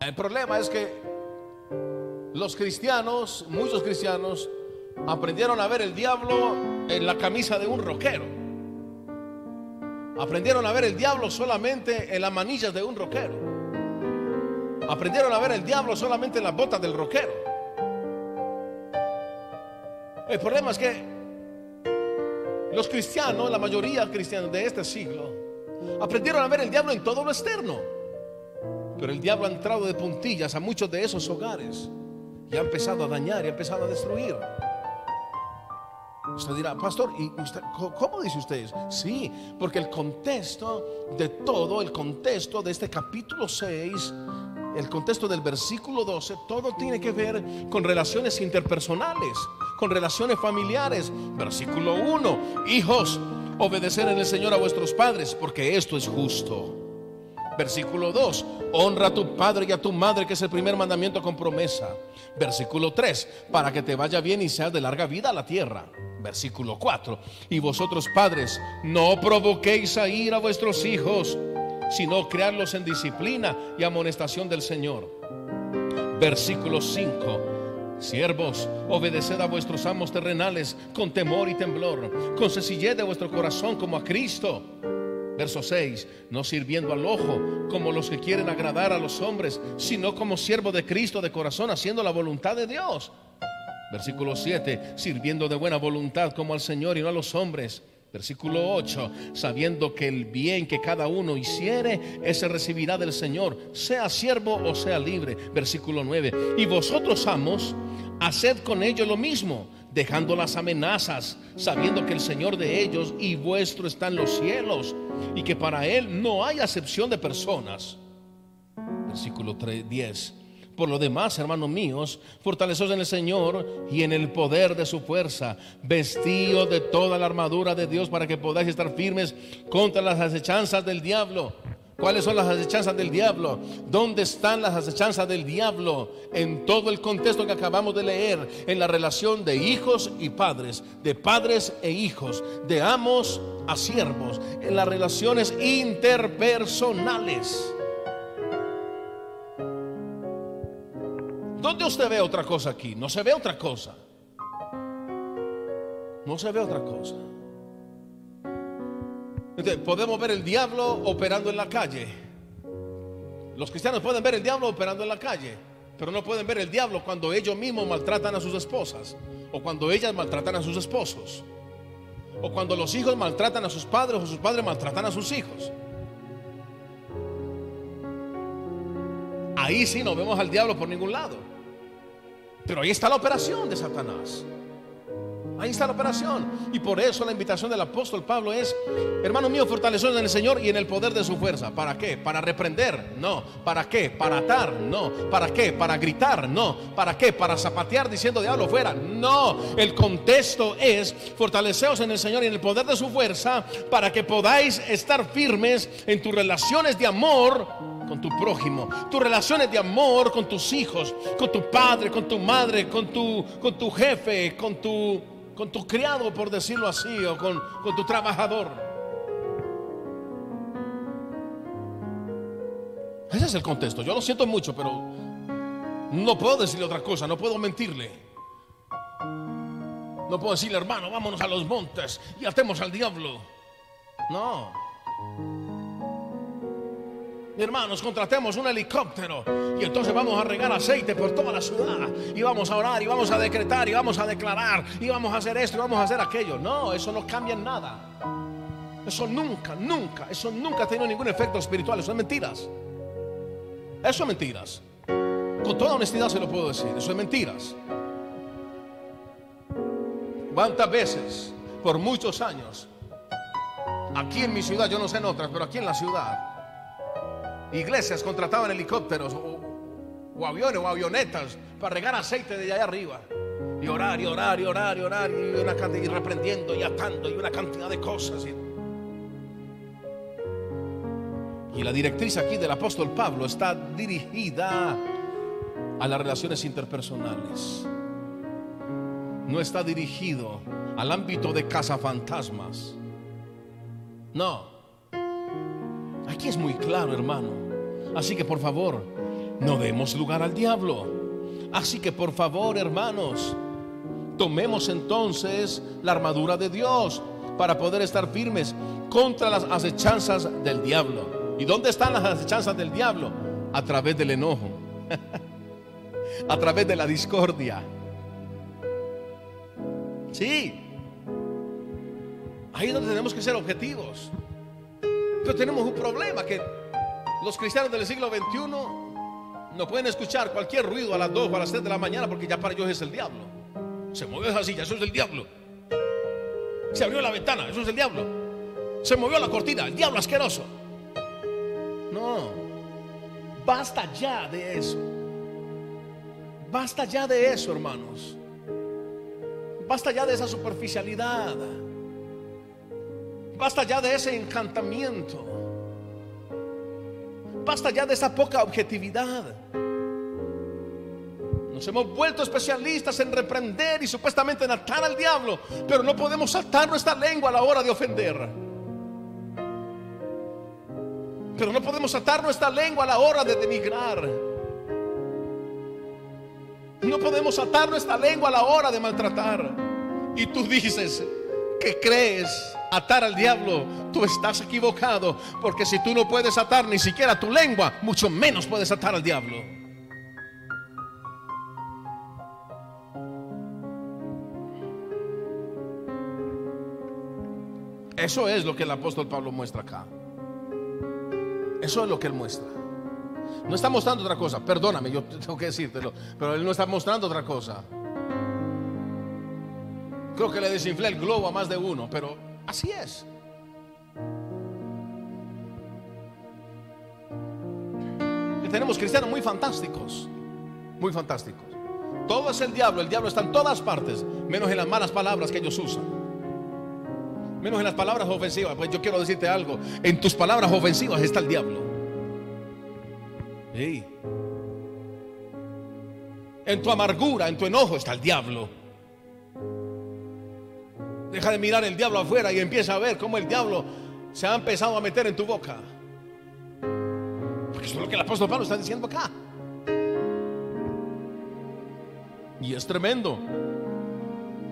El problema es que los cristianos, muchos cristianos, aprendieron a ver el diablo en la camisa de un roquero. Aprendieron a ver el diablo solamente en las manillas de un roquero. Aprendieron a ver el diablo solamente en las botas del roquero. El problema es que los cristianos, la mayoría cristianos de este siglo, aprendieron a ver el diablo en todo lo externo. Pero el diablo ha entrado de puntillas a muchos de esos hogares y ha empezado a dañar y ha empezado a destruir. Usted dirá, pastor, ¿y cómo dice usted? Sí, porque el contexto de todo, el contexto de este capítulo 6 el contexto del versículo 12, todo tiene que ver con relaciones interpersonales, con relaciones familiares. Versículo 1, hijos, obedecer en el Señor a vuestros padres, porque esto es justo. Versículo 2, honra a tu padre y a tu madre, que es el primer mandamiento con promesa. Versículo 3, para que te vaya bien y seas de larga vida a la tierra. Versículo 4, y vosotros padres, no provoquéis a ir a vuestros hijos sino crearlos en disciplina y amonestación del Señor. Versículo 5. Siervos, obedeced a vuestros amos terrenales con temor y temblor, con sencillez de vuestro corazón como a Cristo. Verso 6, no sirviendo al ojo como los que quieren agradar a los hombres, sino como siervo de Cristo de corazón, haciendo la voluntad de Dios. Versículo 7, sirviendo de buena voluntad como al Señor y no a los hombres Versículo 8, sabiendo que el bien que cada uno hiciere, ese recibirá del Señor, sea siervo o sea libre. Versículo 9, y vosotros amos, haced con ellos lo mismo, dejando las amenazas, sabiendo que el Señor de ellos y vuestro está en los cielos, y que para Él no hay acepción de personas. Versículo 3, 10 por lo demás, hermanos míos, fortaleceos en el Señor y en el poder de su fuerza, vestidos de toda la armadura de Dios para que podáis estar firmes contra las acechanzas del diablo. ¿Cuáles son las acechanzas del diablo? ¿Dónde están las acechanzas del diablo? En todo el contexto que acabamos de leer, en la relación de hijos y padres, de padres e hijos, de amos a siervos, en las relaciones interpersonales. ¿Dónde usted ve otra cosa aquí? No se ve otra cosa. No se ve otra cosa. podemos ver el diablo operando en la calle. Los cristianos pueden ver el diablo operando en la calle, pero no pueden ver el diablo cuando ellos mismos maltratan a sus esposas, o cuando ellas maltratan a sus esposos, o cuando los hijos maltratan a sus padres, o sus padres maltratan a sus hijos. Ahí sí no vemos al diablo por ningún lado. Pero ahí está la operación de Satanás. Ahí está la operación. Y por eso la invitación del apóstol Pablo es, hermano mío, fortaleceos en el Señor y en el poder de su fuerza. ¿Para qué? ¿Para reprender? No. ¿Para qué? ¿Para atar? No. ¿Para qué? ¿Para gritar? No. ¿Para qué? ¿Para zapatear diciendo diablo fuera? No. El contexto es, fortaleceos en el Señor y en el poder de su fuerza para que podáis estar firmes en tus relaciones de amor con tu prójimo, tus relaciones de amor con tus hijos, con tu padre, con tu madre, con tu, con tu jefe, con tu, con tu criado, por decirlo así, o con, con tu trabajador. Ese es el contexto. Yo lo siento mucho, pero no puedo decirle otra cosa, no puedo mentirle. No puedo decirle, hermano, vámonos a los montes y atemos al diablo. No hermanos, contratemos un helicóptero y entonces vamos a regar aceite por toda la ciudad y vamos a orar y vamos a decretar y vamos a declarar y vamos a hacer esto y vamos a hacer aquello. No, eso no cambia en nada. Eso nunca, nunca, eso nunca ha tenido ningún efecto espiritual. Eso es mentiras. Eso es mentiras. Con toda honestidad se lo puedo decir. Eso es mentiras. ¿Cuántas veces, por muchos años, aquí en mi ciudad, yo no sé en otras, pero aquí en la ciudad, Iglesias contrataban helicópteros o, aviones o avionetas para regar aceite de allá arriba. Y orar, y orar, y orar, y orar, y, una cantidad, y reprendiendo, y atando, y una cantidad de cosas. Y, la directriz aquí del apóstol Pablo está dirigida a las relaciones interpersonales. No está dirigido al ámbito de cazafantasmas. No. Aquí es muy claro, hermano. Así que por favor, no demos lugar al diablo. Así que por favor, hermanos, tomemos entonces la armadura de Dios para poder estar firmes contra las acechanzas del diablo. ¿Y dónde están las acechanzas del diablo? A través del enojo, a través de la discordia. Sí, ahí es donde tenemos que ser objetivos tenemos un problema que los cristianos del siglo XXI no pueden escuchar cualquier ruido a las 2 o a las 3 de la mañana porque ya para ellos es el diablo. Se movió esa silla, eso es el diablo. Se abrió la ventana, eso es el diablo. Se movió la cortina, el diablo asqueroso. No, basta ya de eso. Basta ya de eso, hermanos. Basta ya de esa superficialidad. Basta ya de ese encantamiento. Basta ya de esa poca objetividad. Nos hemos vuelto especialistas en reprender y supuestamente en atar al diablo, pero no podemos saltar nuestra lengua a la hora de ofender. Pero no podemos atar nuestra lengua a la hora de denigrar. No podemos atar nuestra lengua a la hora de maltratar. Y tú dices que crees atar al diablo, tú estás equivocado. Porque si tú no puedes atar ni siquiera tu lengua, mucho menos puedes atar al diablo. Eso es lo que el apóstol Pablo muestra acá. Eso es lo que él muestra. No está mostrando otra cosa. Perdóname, yo tengo que decírtelo. Pero él no está mostrando otra cosa. Creo que le desinflé el globo a más de uno, pero así es. Tenemos cristianos muy fantásticos. Muy fantásticos. Todo es el diablo. El diablo está en todas partes, menos en las malas palabras que ellos usan. Menos en las palabras ofensivas. Pues yo quiero decirte algo. En tus palabras ofensivas está el diablo. En tu amargura, en tu enojo está el diablo. Deja de mirar el diablo afuera y empieza a ver cómo el diablo se ha empezado a meter en tu boca. Porque eso es lo que el apóstol Pablo está diciendo acá. Y es tremendo.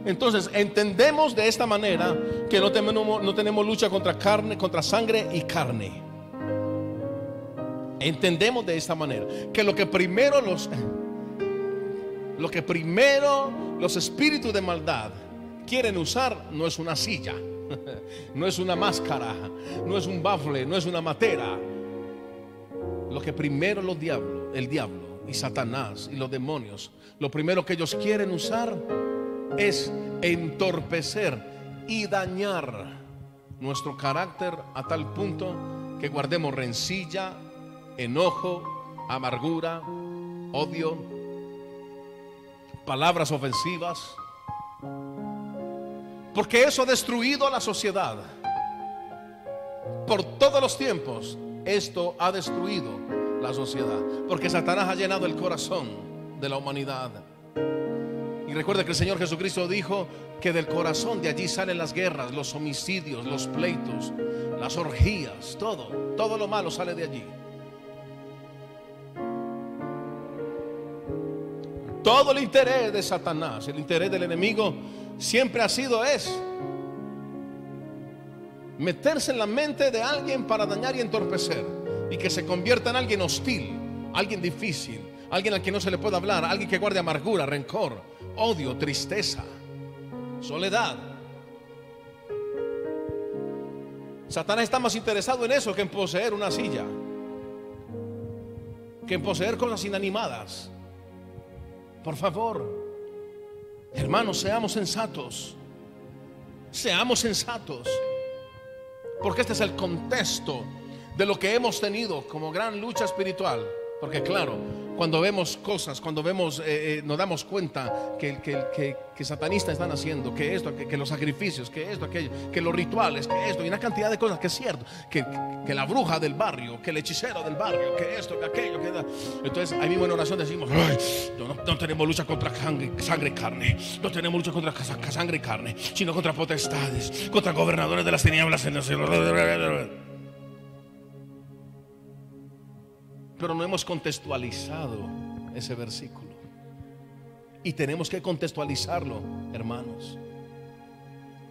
Entonces, entendemos de esta manera que no tenemos, no tenemos lucha contra carne, contra sangre y carne. Entendemos de esta manera que lo que primero los lo que primero los espíritus de maldad quieren usar no es una silla, no es una máscara, no es un bafle, no es una matera. Lo que primero los diablos, el diablo y Satanás y los demonios, lo primero que ellos quieren usar es entorpecer y dañar nuestro carácter a tal punto que guardemos rencilla, enojo, amargura, odio, palabras ofensivas. Porque eso ha destruido a la sociedad. Por todos los tiempos, esto ha destruido la sociedad. Porque Satanás ha llenado el corazón de la humanidad. Y recuerda que el Señor Jesucristo dijo que del corazón de allí salen las guerras, los homicidios, los pleitos, las orgías, todo, todo lo malo sale de allí. Todo el interés de Satanás, el interés del enemigo, siempre ha sido es meterse en la mente de alguien para dañar y entorpecer y que se convierta en alguien hostil, alguien difícil, alguien al que no se le puede hablar, alguien que guarde amargura, rencor, odio, tristeza, soledad. Satanás está más interesado en eso que en poseer una silla, que en poseer cosas inanimadas. Por favor, hermanos, seamos sensatos. Seamos sensatos. Porque este es el contexto de lo que hemos tenido como gran lucha espiritual. Porque claro, cuando vemos cosas, cuando vemos, eh, eh, nos damos cuenta que, que, que, satanistas están haciendo, que esto, que, los sacrificios, que esto, aquello, que los rituales, que esto, y una cantidad de cosas que es cierto, que, la bruja del barrio, que el hechicero del barrio, que esto, que aquello, que entonces ahí mismo en oración decimos, no, tenemos lucha contra sangre, y carne, no tenemos lucha contra sangre y carne, sino contra potestades, contra gobernadores de las tinieblas en el Pero no hemos contextualizado ese versículo. Y tenemos que contextualizarlo, hermanos.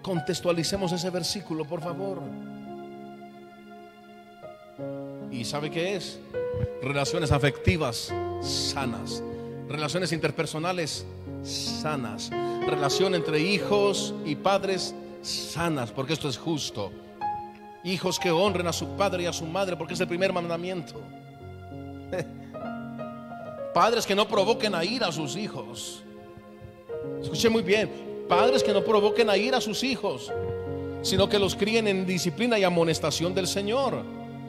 Contextualicemos ese versículo, por favor. ¿Y sabe qué es? Relaciones afectivas sanas, relaciones interpersonales sanas, relación entre hijos y padres sanas, porque esto es justo. Hijos que honren a su padre y a su madre, porque es el primer mandamiento. Padres que no provoquen a ir a sus hijos. Escuche muy bien. Padres que no provoquen a ir a sus hijos, sino que los críen en disciplina y amonestación del Señor.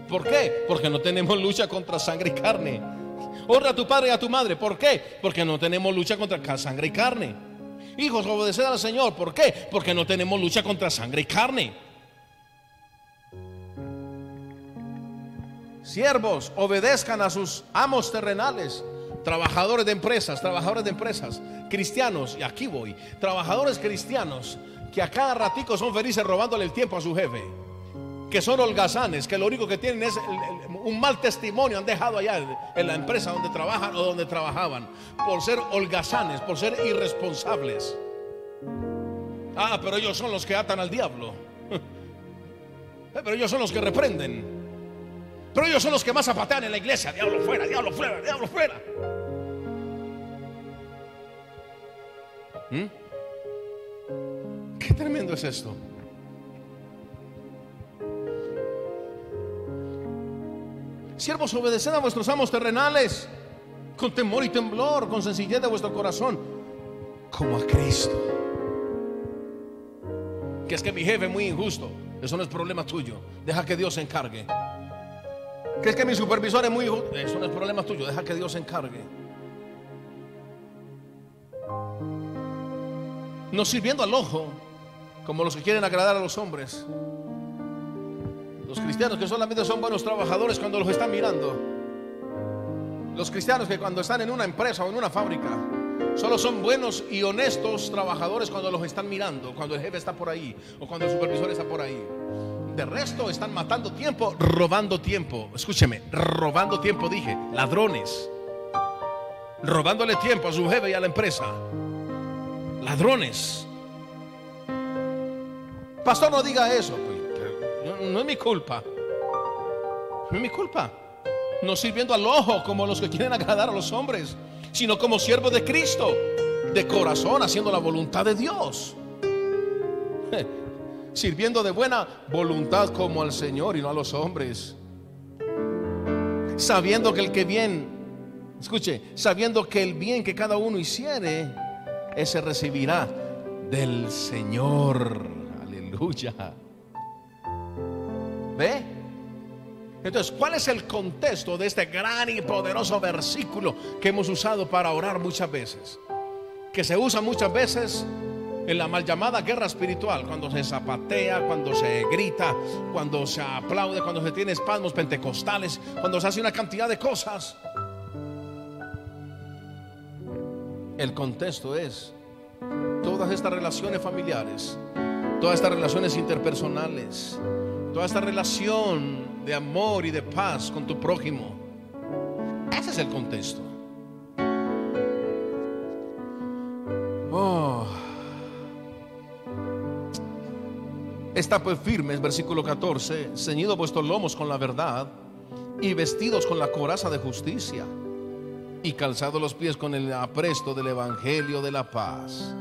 ¿Por qué? Porque no tenemos lucha contra sangre y carne. Honra a tu padre y a tu madre. ¿Por qué? Porque no tenemos lucha contra sangre y carne. Hijos, obedeced al Señor. ¿Por qué? Porque no tenemos lucha contra sangre y carne. Siervos, obedezcan a sus amos terrenales. Trabajadores de empresas, trabajadores de empresas, cristianos, y aquí voy, trabajadores cristianos que a cada ratico son felices robándole el tiempo a su jefe, que son holgazanes, que lo único que tienen es un mal testimonio, han dejado allá en la empresa donde trabajan o donde trabajaban, por ser holgazanes, por ser irresponsables. Ah, pero ellos son los que atan al diablo. Pero ellos son los que reprenden. Pero ellos son los que más zapatean en la iglesia. Diablo fuera, diablo fuera, diablo fuera. ¿Mm? Qué tremendo es esto. Siervos, obedeced a vuestros amos terrenales con temor y temblor, con sencillez de vuestro corazón, como a Cristo. Que es que mi jefe es muy injusto. Eso no es problema tuyo. Deja que Dios se encargue. Que es que mi supervisor es muy. Eso no es problema tuyo. Deja que Dios se encargue. No sirviendo al ojo, como los que quieren agradar a los hombres. Los cristianos que solamente son buenos trabajadores cuando los están mirando. Los cristianos que cuando están en una empresa o en una fábrica, solo son buenos y honestos trabajadores cuando los están mirando, cuando el jefe está por ahí o cuando el supervisor está por ahí. De resto están matando tiempo, robando tiempo. Escúcheme, robando tiempo dije, ladrones. Robándole tiempo a su jefe y a la empresa. Ladrones. Pastor, no diga eso. Pues, no es mi culpa. No es mi culpa. No sirviendo al ojo como los que quieren agradar a los hombres, sino como siervo de Cristo, de corazón, haciendo la voluntad de Dios. Sirviendo de buena voluntad como al Señor y no a los hombres. Sabiendo que el que bien, escuche, sabiendo que el bien que cada uno hiciere, ese recibirá del Señor. Aleluya. ¿Ve? Entonces, ¿cuál es el contexto de este gran y poderoso versículo que hemos usado para orar muchas veces? Que se usa muchas veces en la mal llamada guerra espiritual, cuando se zapatea, cuando se grita, cuando se aplaude, cuando se tiene espasmos pentecostales, cuando se hace una cantidad de cosas. El contexto es todas estas relaciones familiares, todas estas relaciones interpersonales, toda esta relación de amor y de paz con tu prójimo. Ese es el contexto. Oh. Está pues firmes, versículo 14, ceñido vuestros lomos con la verdad y vestidos con la coraza de justicia y calzado los pies con el apresto del Evangelio de la paz.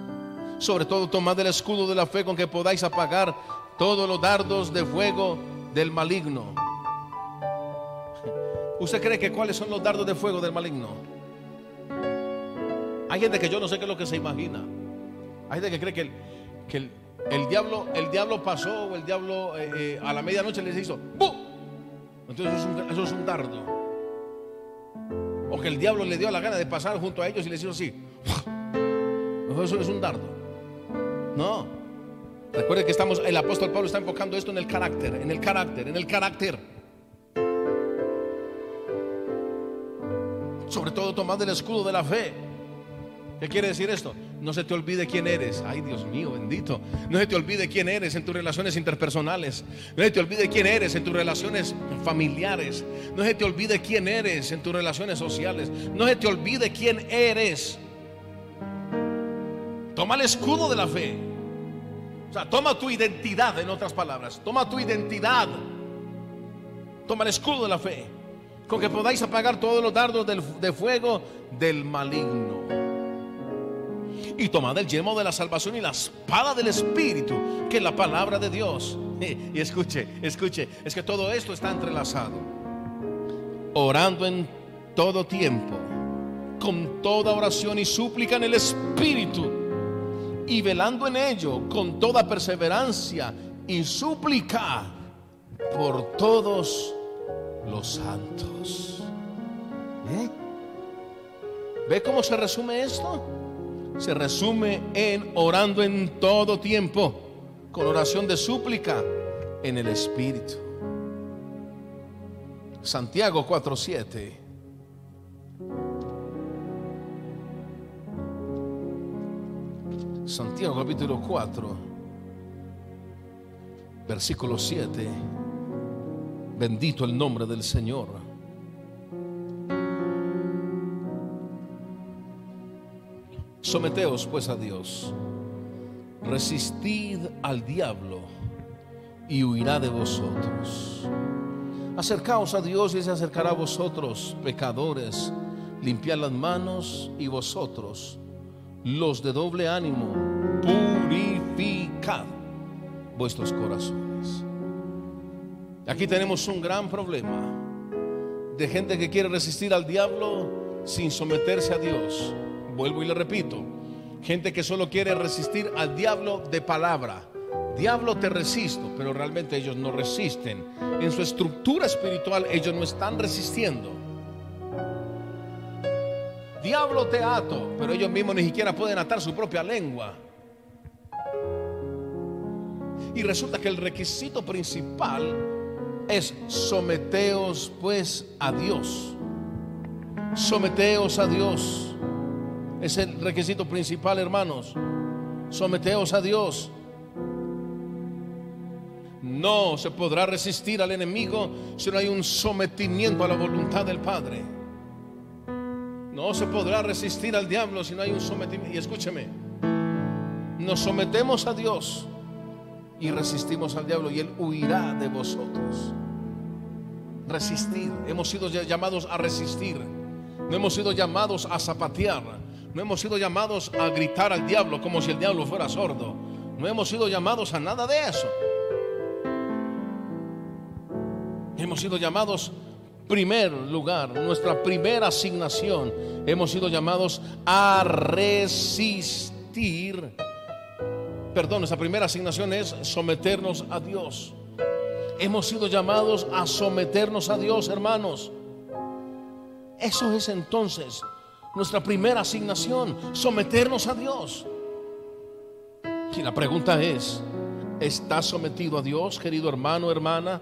Sobre todo tomad el escudo de la fe con que podáis apagar todos los dardos de fuego del maligno. ¿Usted cree que cuáles son los dardos de fuego del maligno? Hay gente que yo no sé qué es lo que se imagina. Hay gente que cree que que el, diablo, el diablo pasó o el diablo eh, eh, a la medianoche les hizo Entonces eso es, un, eso es un dardo o que el diablo le dio la gana de pasar junto a ellos y les hizo así. Eso es un dardo. No. Recuerde que estamos, el apóstol Pablo está enfocando esto en el carácter, en el carácter, en el carácter. Sobre todo tomando el escudo de la fe. ¿Qué quiere decir esto? No se te olvide quién eres. Ay, Dios mío, bendito. No se te olvide quién eres en tus relaciones interpersonales. No se te olvide quién eres en tus relaciones familiares. No se te olvide quién eres en tus relaciones sociales. No se te olvide quién eres. Toma el escudo de la fe. O sea, toma tu identidad, en otras palabras. Toma tu identidad. Toma el escudo de la fe. Con que podáis apagar todos los dardos de fuego del maligno y tomad el yelmo de la salvación y la espada del Espíritu, que es la palabra de Dios. Y escuche, escuche, es que todo esto está entrelazado. Orando en todo tiempo, con toda oración y súplica en el Espíritu, y velando en ello con toda perseverancia y súplica por todos los santos. ¿Eh? ¿Ve cómo se resume esto? Se resume en orando en todo tiempo, con oración de súplica en el Espíritu. Santiago 4:7. Santiago capítulo 4, versículo 7. Bendito el nombre del Señor. Someteos pues a Dios, resistid al diablo y huirá de vosotros. Acercaos a Dios y se acercará a vosotros, pecadores, limpiad las manos y vosotros, los de doble ánimo, purificad vuestros corazones. Aquí tenemos un gran problema de gente que quiere resistir al diablo sin someterse a Dios. Vuelvo y le repito, gente que solo quiere resistir al diablo de palabra. Diablo te resisto, pero realmente ellos no resisten. En su estructura espiritual ellos no están resistiendo. Diablo te ato, pero ellos mismos ni siquiera pueden atar su propia lengua. Y resulta que el requisito principal es someteos pues a Dios. Someteos a Dios. Es el requisito principal, hermanos. Someteos a Dios. No se podrá resistir al enemigo si no hay un sometimiento a la voluntad del Padre. No se podrá resistir al diablo si no hay un sometimiento. Y escúcheme, nos sometemos a Dios y resistimos al diablo y él huirá de vosotros. Resistir. Hemos sido llamados a resistir. No hemos sido llamados a zapatear. No hemos sido llamados a gritar al diablo como si el diablo fuera sordo. No hemos sido llamados a nada de eso. Hemos sido llamados, primer lugar, nuestra primera asignación, hemos sido llamados a resistir perdón, nuestra primera asignación es someternos a Dios. Hemos sido llamados a someternos a Dios, hermanos. Eso es entonces nuestra primera asignación, someternos a Dios. Y la pregunta es, ¿estás sometido a Dios, querido hermano, hermana?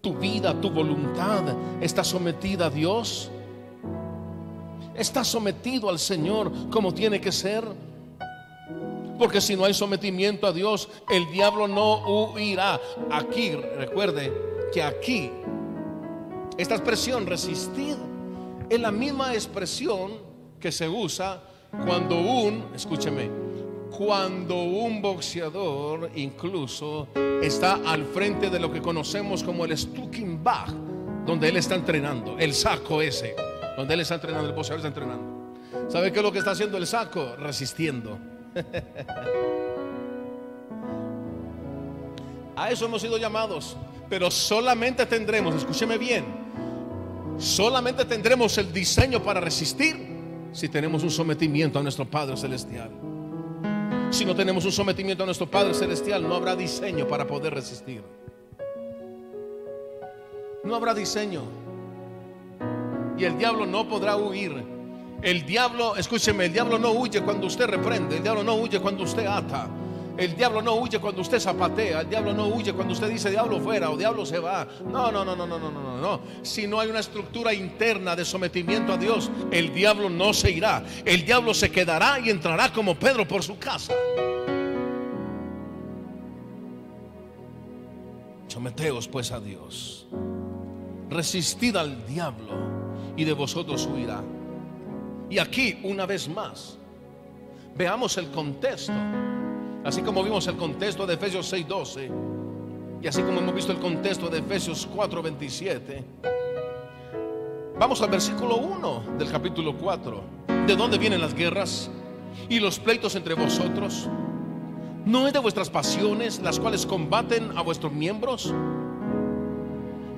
¿Tu vida, tu voluntad está sometida a Dios? ¿Estás sometido al Señor como tiene que ser? Porque si no hay sometimiento a Dios, el diablo no huirá. Aquí, recuerde que aquí, esta expresión resistir es la misma expresión que se usa cuando un, escúcheme, cuando un boxeador incluso está al frente de lo que conocemos como el Stuking Bag, donde él está entrenando, el saco ese, donde él está entrenando, el boxeador está entrenando. ¿Sabe qué es lo que está haciendo el saco? Resistiendo. A eso hemos sido llamados. Pero solamente tendremos, escúcheme bien, solamente tendremos el diseño para resistir si tenemos un sometimiento a nuestro Padre Celestial. Si no tenemos un sometimiento a nuestro Padre Celestial, no habrá diseño para poder resistir. No habrá diseño. Y el diablo no podrá huir el diablo, escúcheme, el diablo no huye cuando usted reprende, el diablo no huye cuando usted ata. El diablo no huye cuando usted zapatea, el diablo no huye cuando usted dice diablo fuera o diablo se va. No, no, no, no, no, no, no, no. Si no hay una estructura interna de sometimiento a Dios, el diablo no se irá. El diablo se quedará y entrará como Pedro por su casa. Someteos pues a Dios. Resistid al diablo y de vosotros huirá. Y aquí, una vez más, veamos el contexto. Así como vimos el contexto de Efesios 6:12 y así como hemos visto el contexto de Efesios 4:27. Vamos al versículo 1 del capítulo 4. ¿De dónde vienen las guerras y los pleitos entre vosotros? ¿No es de vuestras pasiones las cuales combaten a vuestros miembros?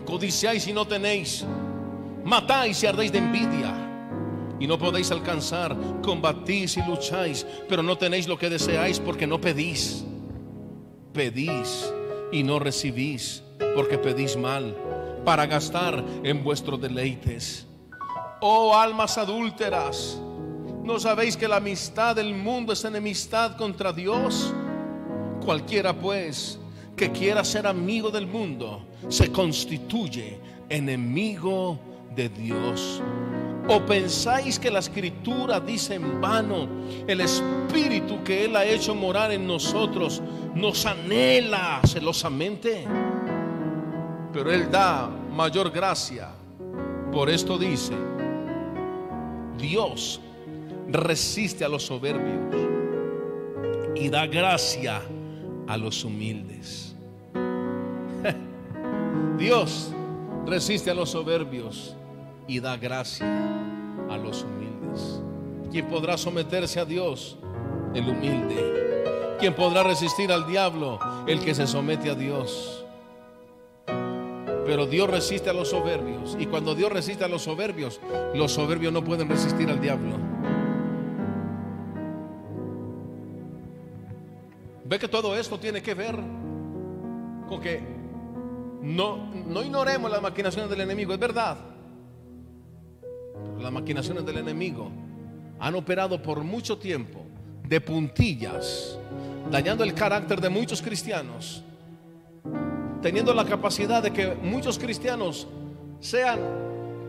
Codiciáis y no tenéis, matáis y ardéis de envidia y no podéis alcanzar, combatís y lucháis, pero no tenéis lo que deseáis porque no pedís. Pedís y no recibís porque pedís mal para gastar en vuestros deleites. Oh almas adúlteras, ¿no sabéis que la amistad del mundo es enemistad contra Dios? Cualquiera pues que quiera ser amigo del mundo se constituye enemigo de Dios. ¿O pensáis que la escritura dice en vano, el espíritu que Él ha hecho morar en nosotros nos anhela celosamente? Pero Él da mayor gracia. Por esto dice, Dios resiste a los soberbios y da gracia a los humildes. Dios resiste a los soberbios y da gracia a los humildes. ¿Quién podrá someterse a Dios? El humilde. ¿Quién podrá resistir al diablo? El que se somete a Dios. Pero Dios resiste a los soberbios. Y cuando Dios resiste a los soberbios, los soberbios no pueden resistir al diablo. Ve que todo esto tiene que ver con que no, no ignoremos las maquinaciones del enemigo, es verdad. Las maquinaciones del enemigo han operado por mucho tiempo de puntillas, dañando el carácter de muchos cristianos, teniendo la capacidad de que muchos cristianos sean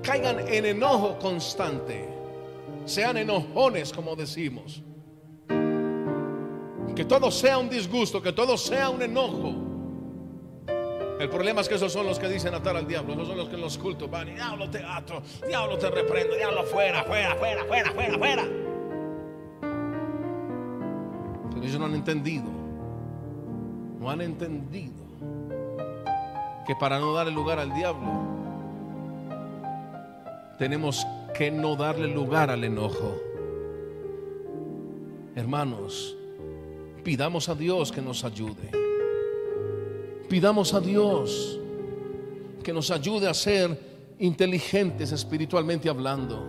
caigan en enojo constante, sean enojones como decimos. Que todo sea un disgusto, que todo sea un enojo. El problema es que esos son los que dicen atar al diablo, esos son los que en los cultos van y diablo te ato, diablo te reprendo, diablo fuera, fuera, fuera, fuera, fuera, fuera. Pero ellos no han entendido, no han entendido que para no darle lugar al diablo, tenemos que no darle lugar al enojo. Hermanos, pidamos a Dios que nos ayude. Pidamos a Dios que nos ayude a ser inteligentes espiritualmente hablando.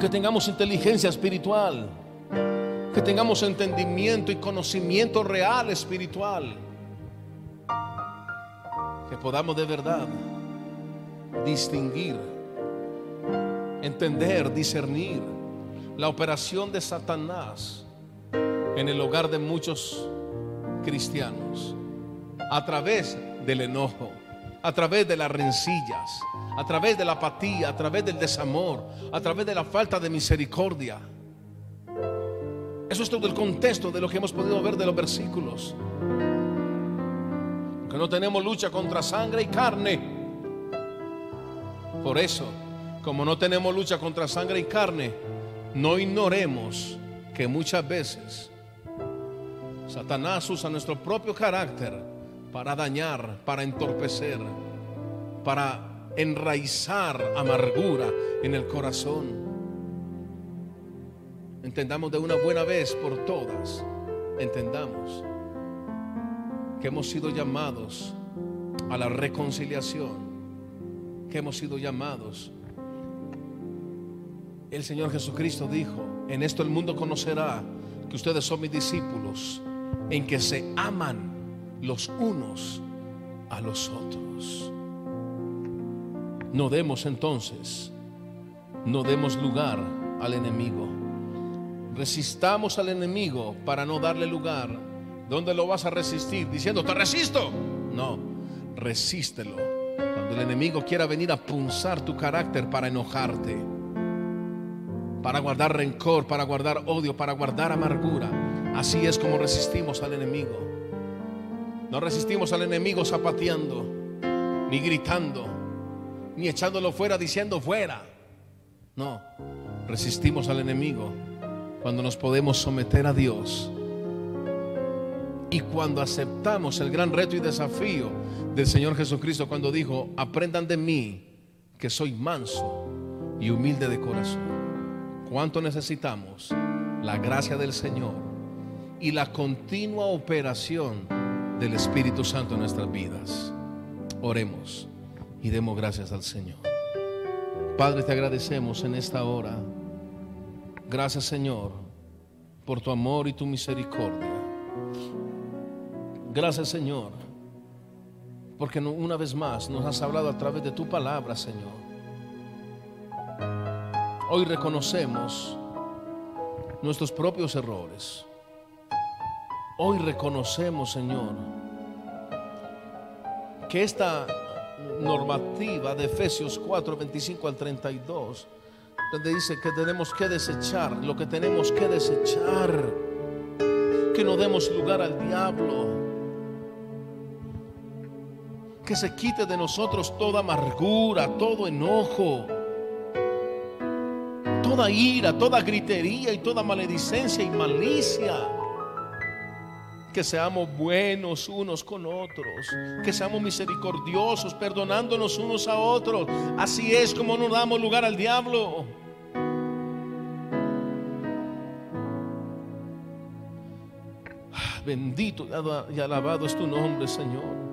Que tengamos inteligencia espiritual. Que tengamos entendimiento y conocimiento real espiritual. Que podamos de verdad distinguir, entender, discernir la operación de Satanás en el hogar de muchos cristianos a través del enojo, a través de las rencillas, a través de la apatía, a través del desamor, a través de la falta de misericordia. Eso es todo el contexto de lo que hemos podido ver de los versículos. Que no tenemos lucha contra sangre y carne. Por eso, como no tenemos lucha contra sangre y carne, no ignoremos que muchas veces Satanás usa nuestro propio carácter para dañar, para entorpecer, para enraizar amargura en el corazón. Entendamos de una buena vez por todas, entendamos que hemos sido llamados a la reconciliación, que hemos sido llamados. El Señor Jesucristo dijo, en esto el mundo conocerá que ustedes son mis discípulos, en que se aman los unos a los otros. No demos entonces, no demos lugar al enemigo. Resistamos al enemigo para no darle lugar. ¿Dónde lo vas a resistir? Diciendo, te resisto. No, resístelo. Cuando el enemigo quiera venir a punzar tu carácter para enojarte, para guardar rencor, para guardar odio, para guardar amargura. Así es como resistimos al enemigo. No resistimos al enemigo zapateando, ni gritando, ni echándolo fuera diciendo fuera. No, resistimos al enemigo cuando nos podemos someter a Dios y cuando aceptamos el gran reto y desafío del Señor Jesucristo cuando dijo, aprendan de mí que soy manso y humilde de corazón. ¿Cuánto necesitamos la gracia del Señor y la continua operación del Espíritu Santo en nuestras vidas. Oremos y demos gracias al Señor. Padre, te agradecemos en esta hora. Gracias Señor por tu amor y tu misericordia. Gracias Señor porque una vez más nos has hablado a través de tu palabra, Señor. Hoy reconocemos nuestros propios errores. Hoy reconocemos, Señor, que esta normativa de Efesios 4, 25 al 32, donde dice que tenemos que desechar lo que tenemos que desechar, que no demos lugar al diablo, que se quite de nosotros toda amargura, todo enojo, toda ira, toda gritería y toda maledicencia y malicia que seamos buenos unos con otros, que seamos misericordiosos, perdonándonos unos a otros. Así es como no damos lugar al diablo. Ah, bendito y alabado es tu nombre, Señor.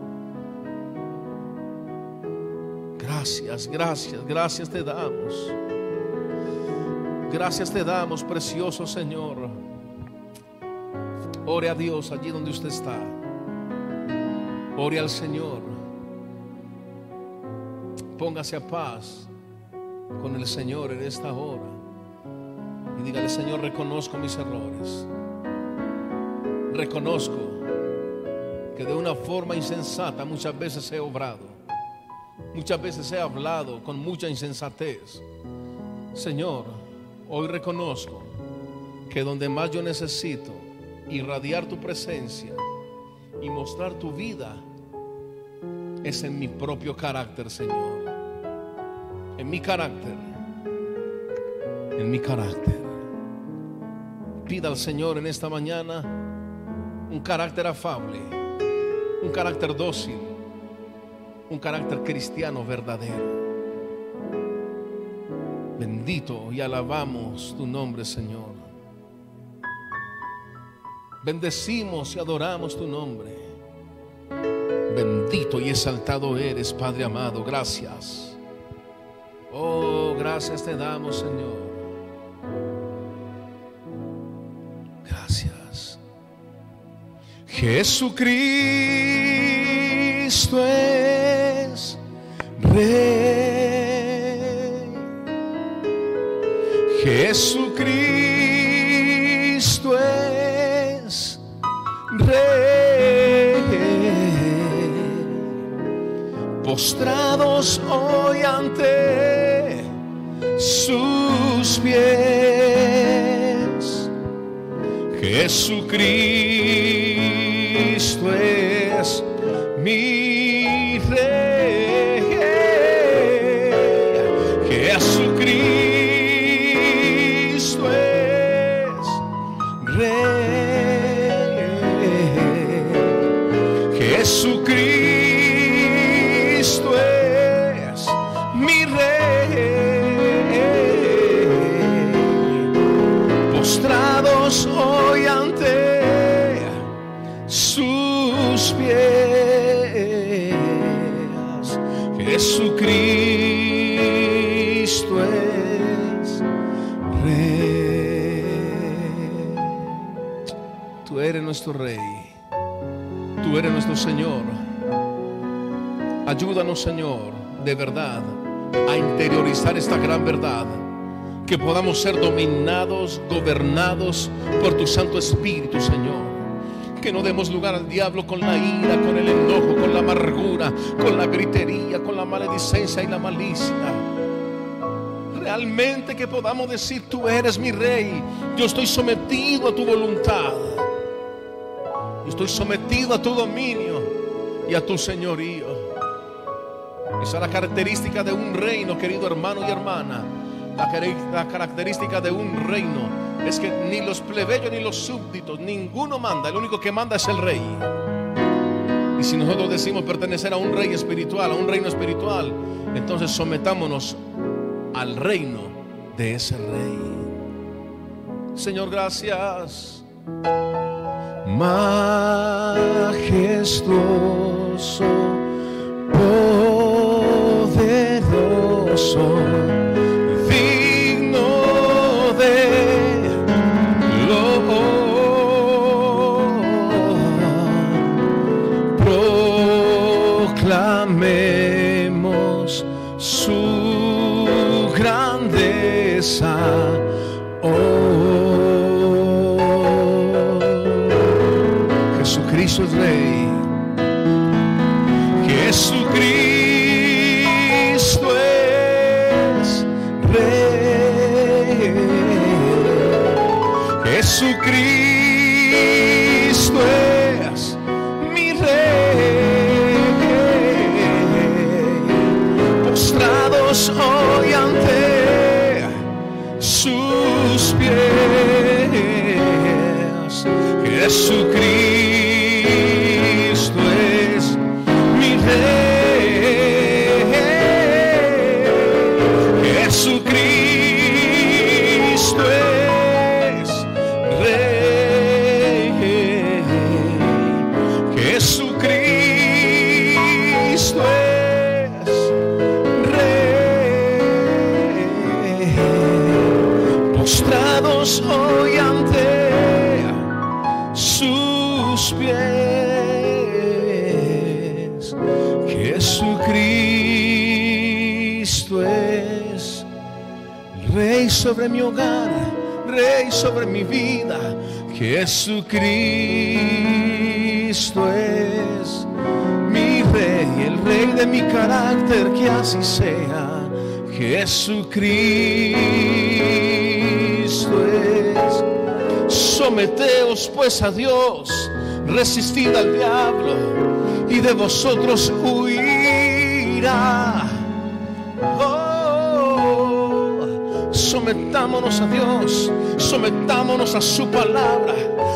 Gracias, gracias, gracias te damos. Gracias te damos, precioso Señor. Ore a Dios allí donde usted está. Ore al Señor. Póngase a paz con el Señor en esta hora. Y dígale, Señor, reconozco mis errores. Reconozco que de una forma insensata muchas veces he obrado. Muchas veces he hablado con mucha insensatez. Señor, hoy reconozco que donde más yo necesito irradiar tu presencia y mostrar tu vida es en mi propio carácter, Señor. En mi carácter. En mi carácter. Pida al Señor en esta mañana un carácter afable, un carácter dócil, un carácter cristiano verdadero. Bendito y alabamos tu nombre, Señor. Bendecimos y adoramos tu nombre. Bendito y exaltado eres, Padre amado. Gracias. Oh, gracias te damos, Señor. Gracias. Jesucristo es Rey. Jesucristo Rey. Postrados hoy ante sus pies. Jesucristo Ayúdanos, Señor, de verdad, a interiorizar esta gran verdad. Que podamos ser dominados, gobernados por tu Santo Espíritu, Señor. Que no demos lugar al diablo con la ira, con el enojo, con la amargura, con la gritería, con la maledicencia y la malicia. Realmente que podamos decir, tú eres mi rey. Yo estoy sometido a tu voluntad. Yo estoy sometido a tu dominio y a tu señorío. Esa es la característica de un reino, querido hermano y hermana. La, la característica de un reino es que ni los plebeyos ni los súbditos, ninguno manda. El único que manda es el rey. Y si nosotros decimos pertenecer a un rey espiritual, a un reino espiritual, entonces sometámonos al reino de ese rey. Señor, gracias. Majestuoso, poderoso, soy ante sus pies. Jesucristo es Rey sobre mi hogar, Rey sobre mi vida. Jesucristo es mi Rey, el Rey de mi carácter, que así sea. Jesucristo es. Someteos pues a Dios, resistid al diablo y de vosotros huirá. Oh, sometámonos a Dios, sometámonos a su palabra,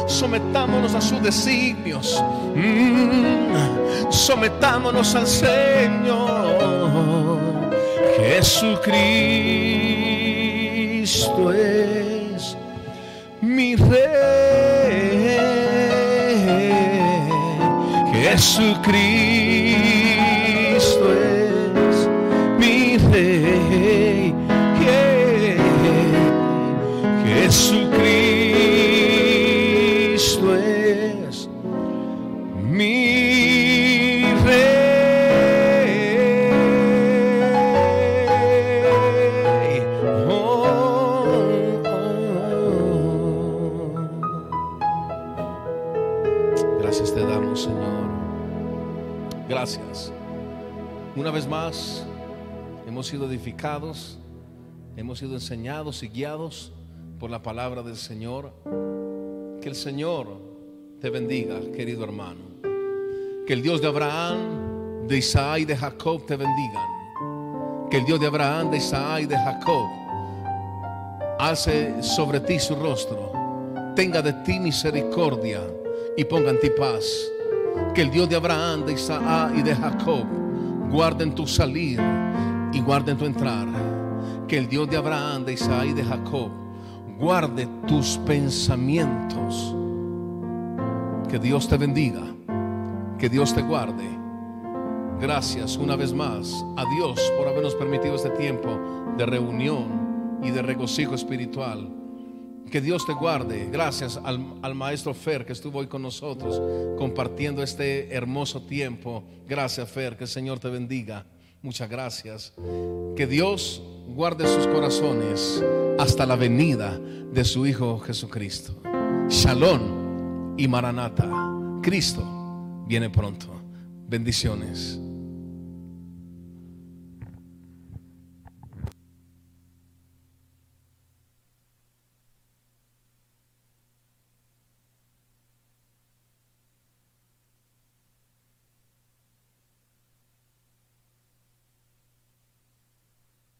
sometámonos a sus designios, mm, sometámonos al Señor. Jesucristo es mi rey. Jesucristo sido edificados, hemos sido enseñados y guiados por la palabra del Señor. Que el Señor te bendiga, querido hermano. Que el Dios de Abraham, de Isaac y de Jacob te bendigan. Que el Dios de Abraham, de Isaac y de Jacob alce sobre ti su rostro, tenga de ti misericordia y ponga en ti paz. Que el Dios de Abraham, de Isaac y de Jacob guarde en tu salir y guarde en tu entrar. Que el Dios de Abraham, de Isaac y de Jacob guarde tus pensamientos. Que Dios te bendiga, que Dios te guarde. Gracias una vez más a Dios por habernos permitido este tiempo de reunión y de regocijo espiritual. Que Dios te guarde. Gracias al, al, maestro Fer que estuvo hoy con nosotros compartiendo este hermoso tiempo. Gracias Fer, que el Señor te bendiga. Muchas gracias. Que Dios guarde sus corazones hasta la venida de su Hijo Jesucristo. Shalom y Maranata. Cristo viene pronto. Bendiciones.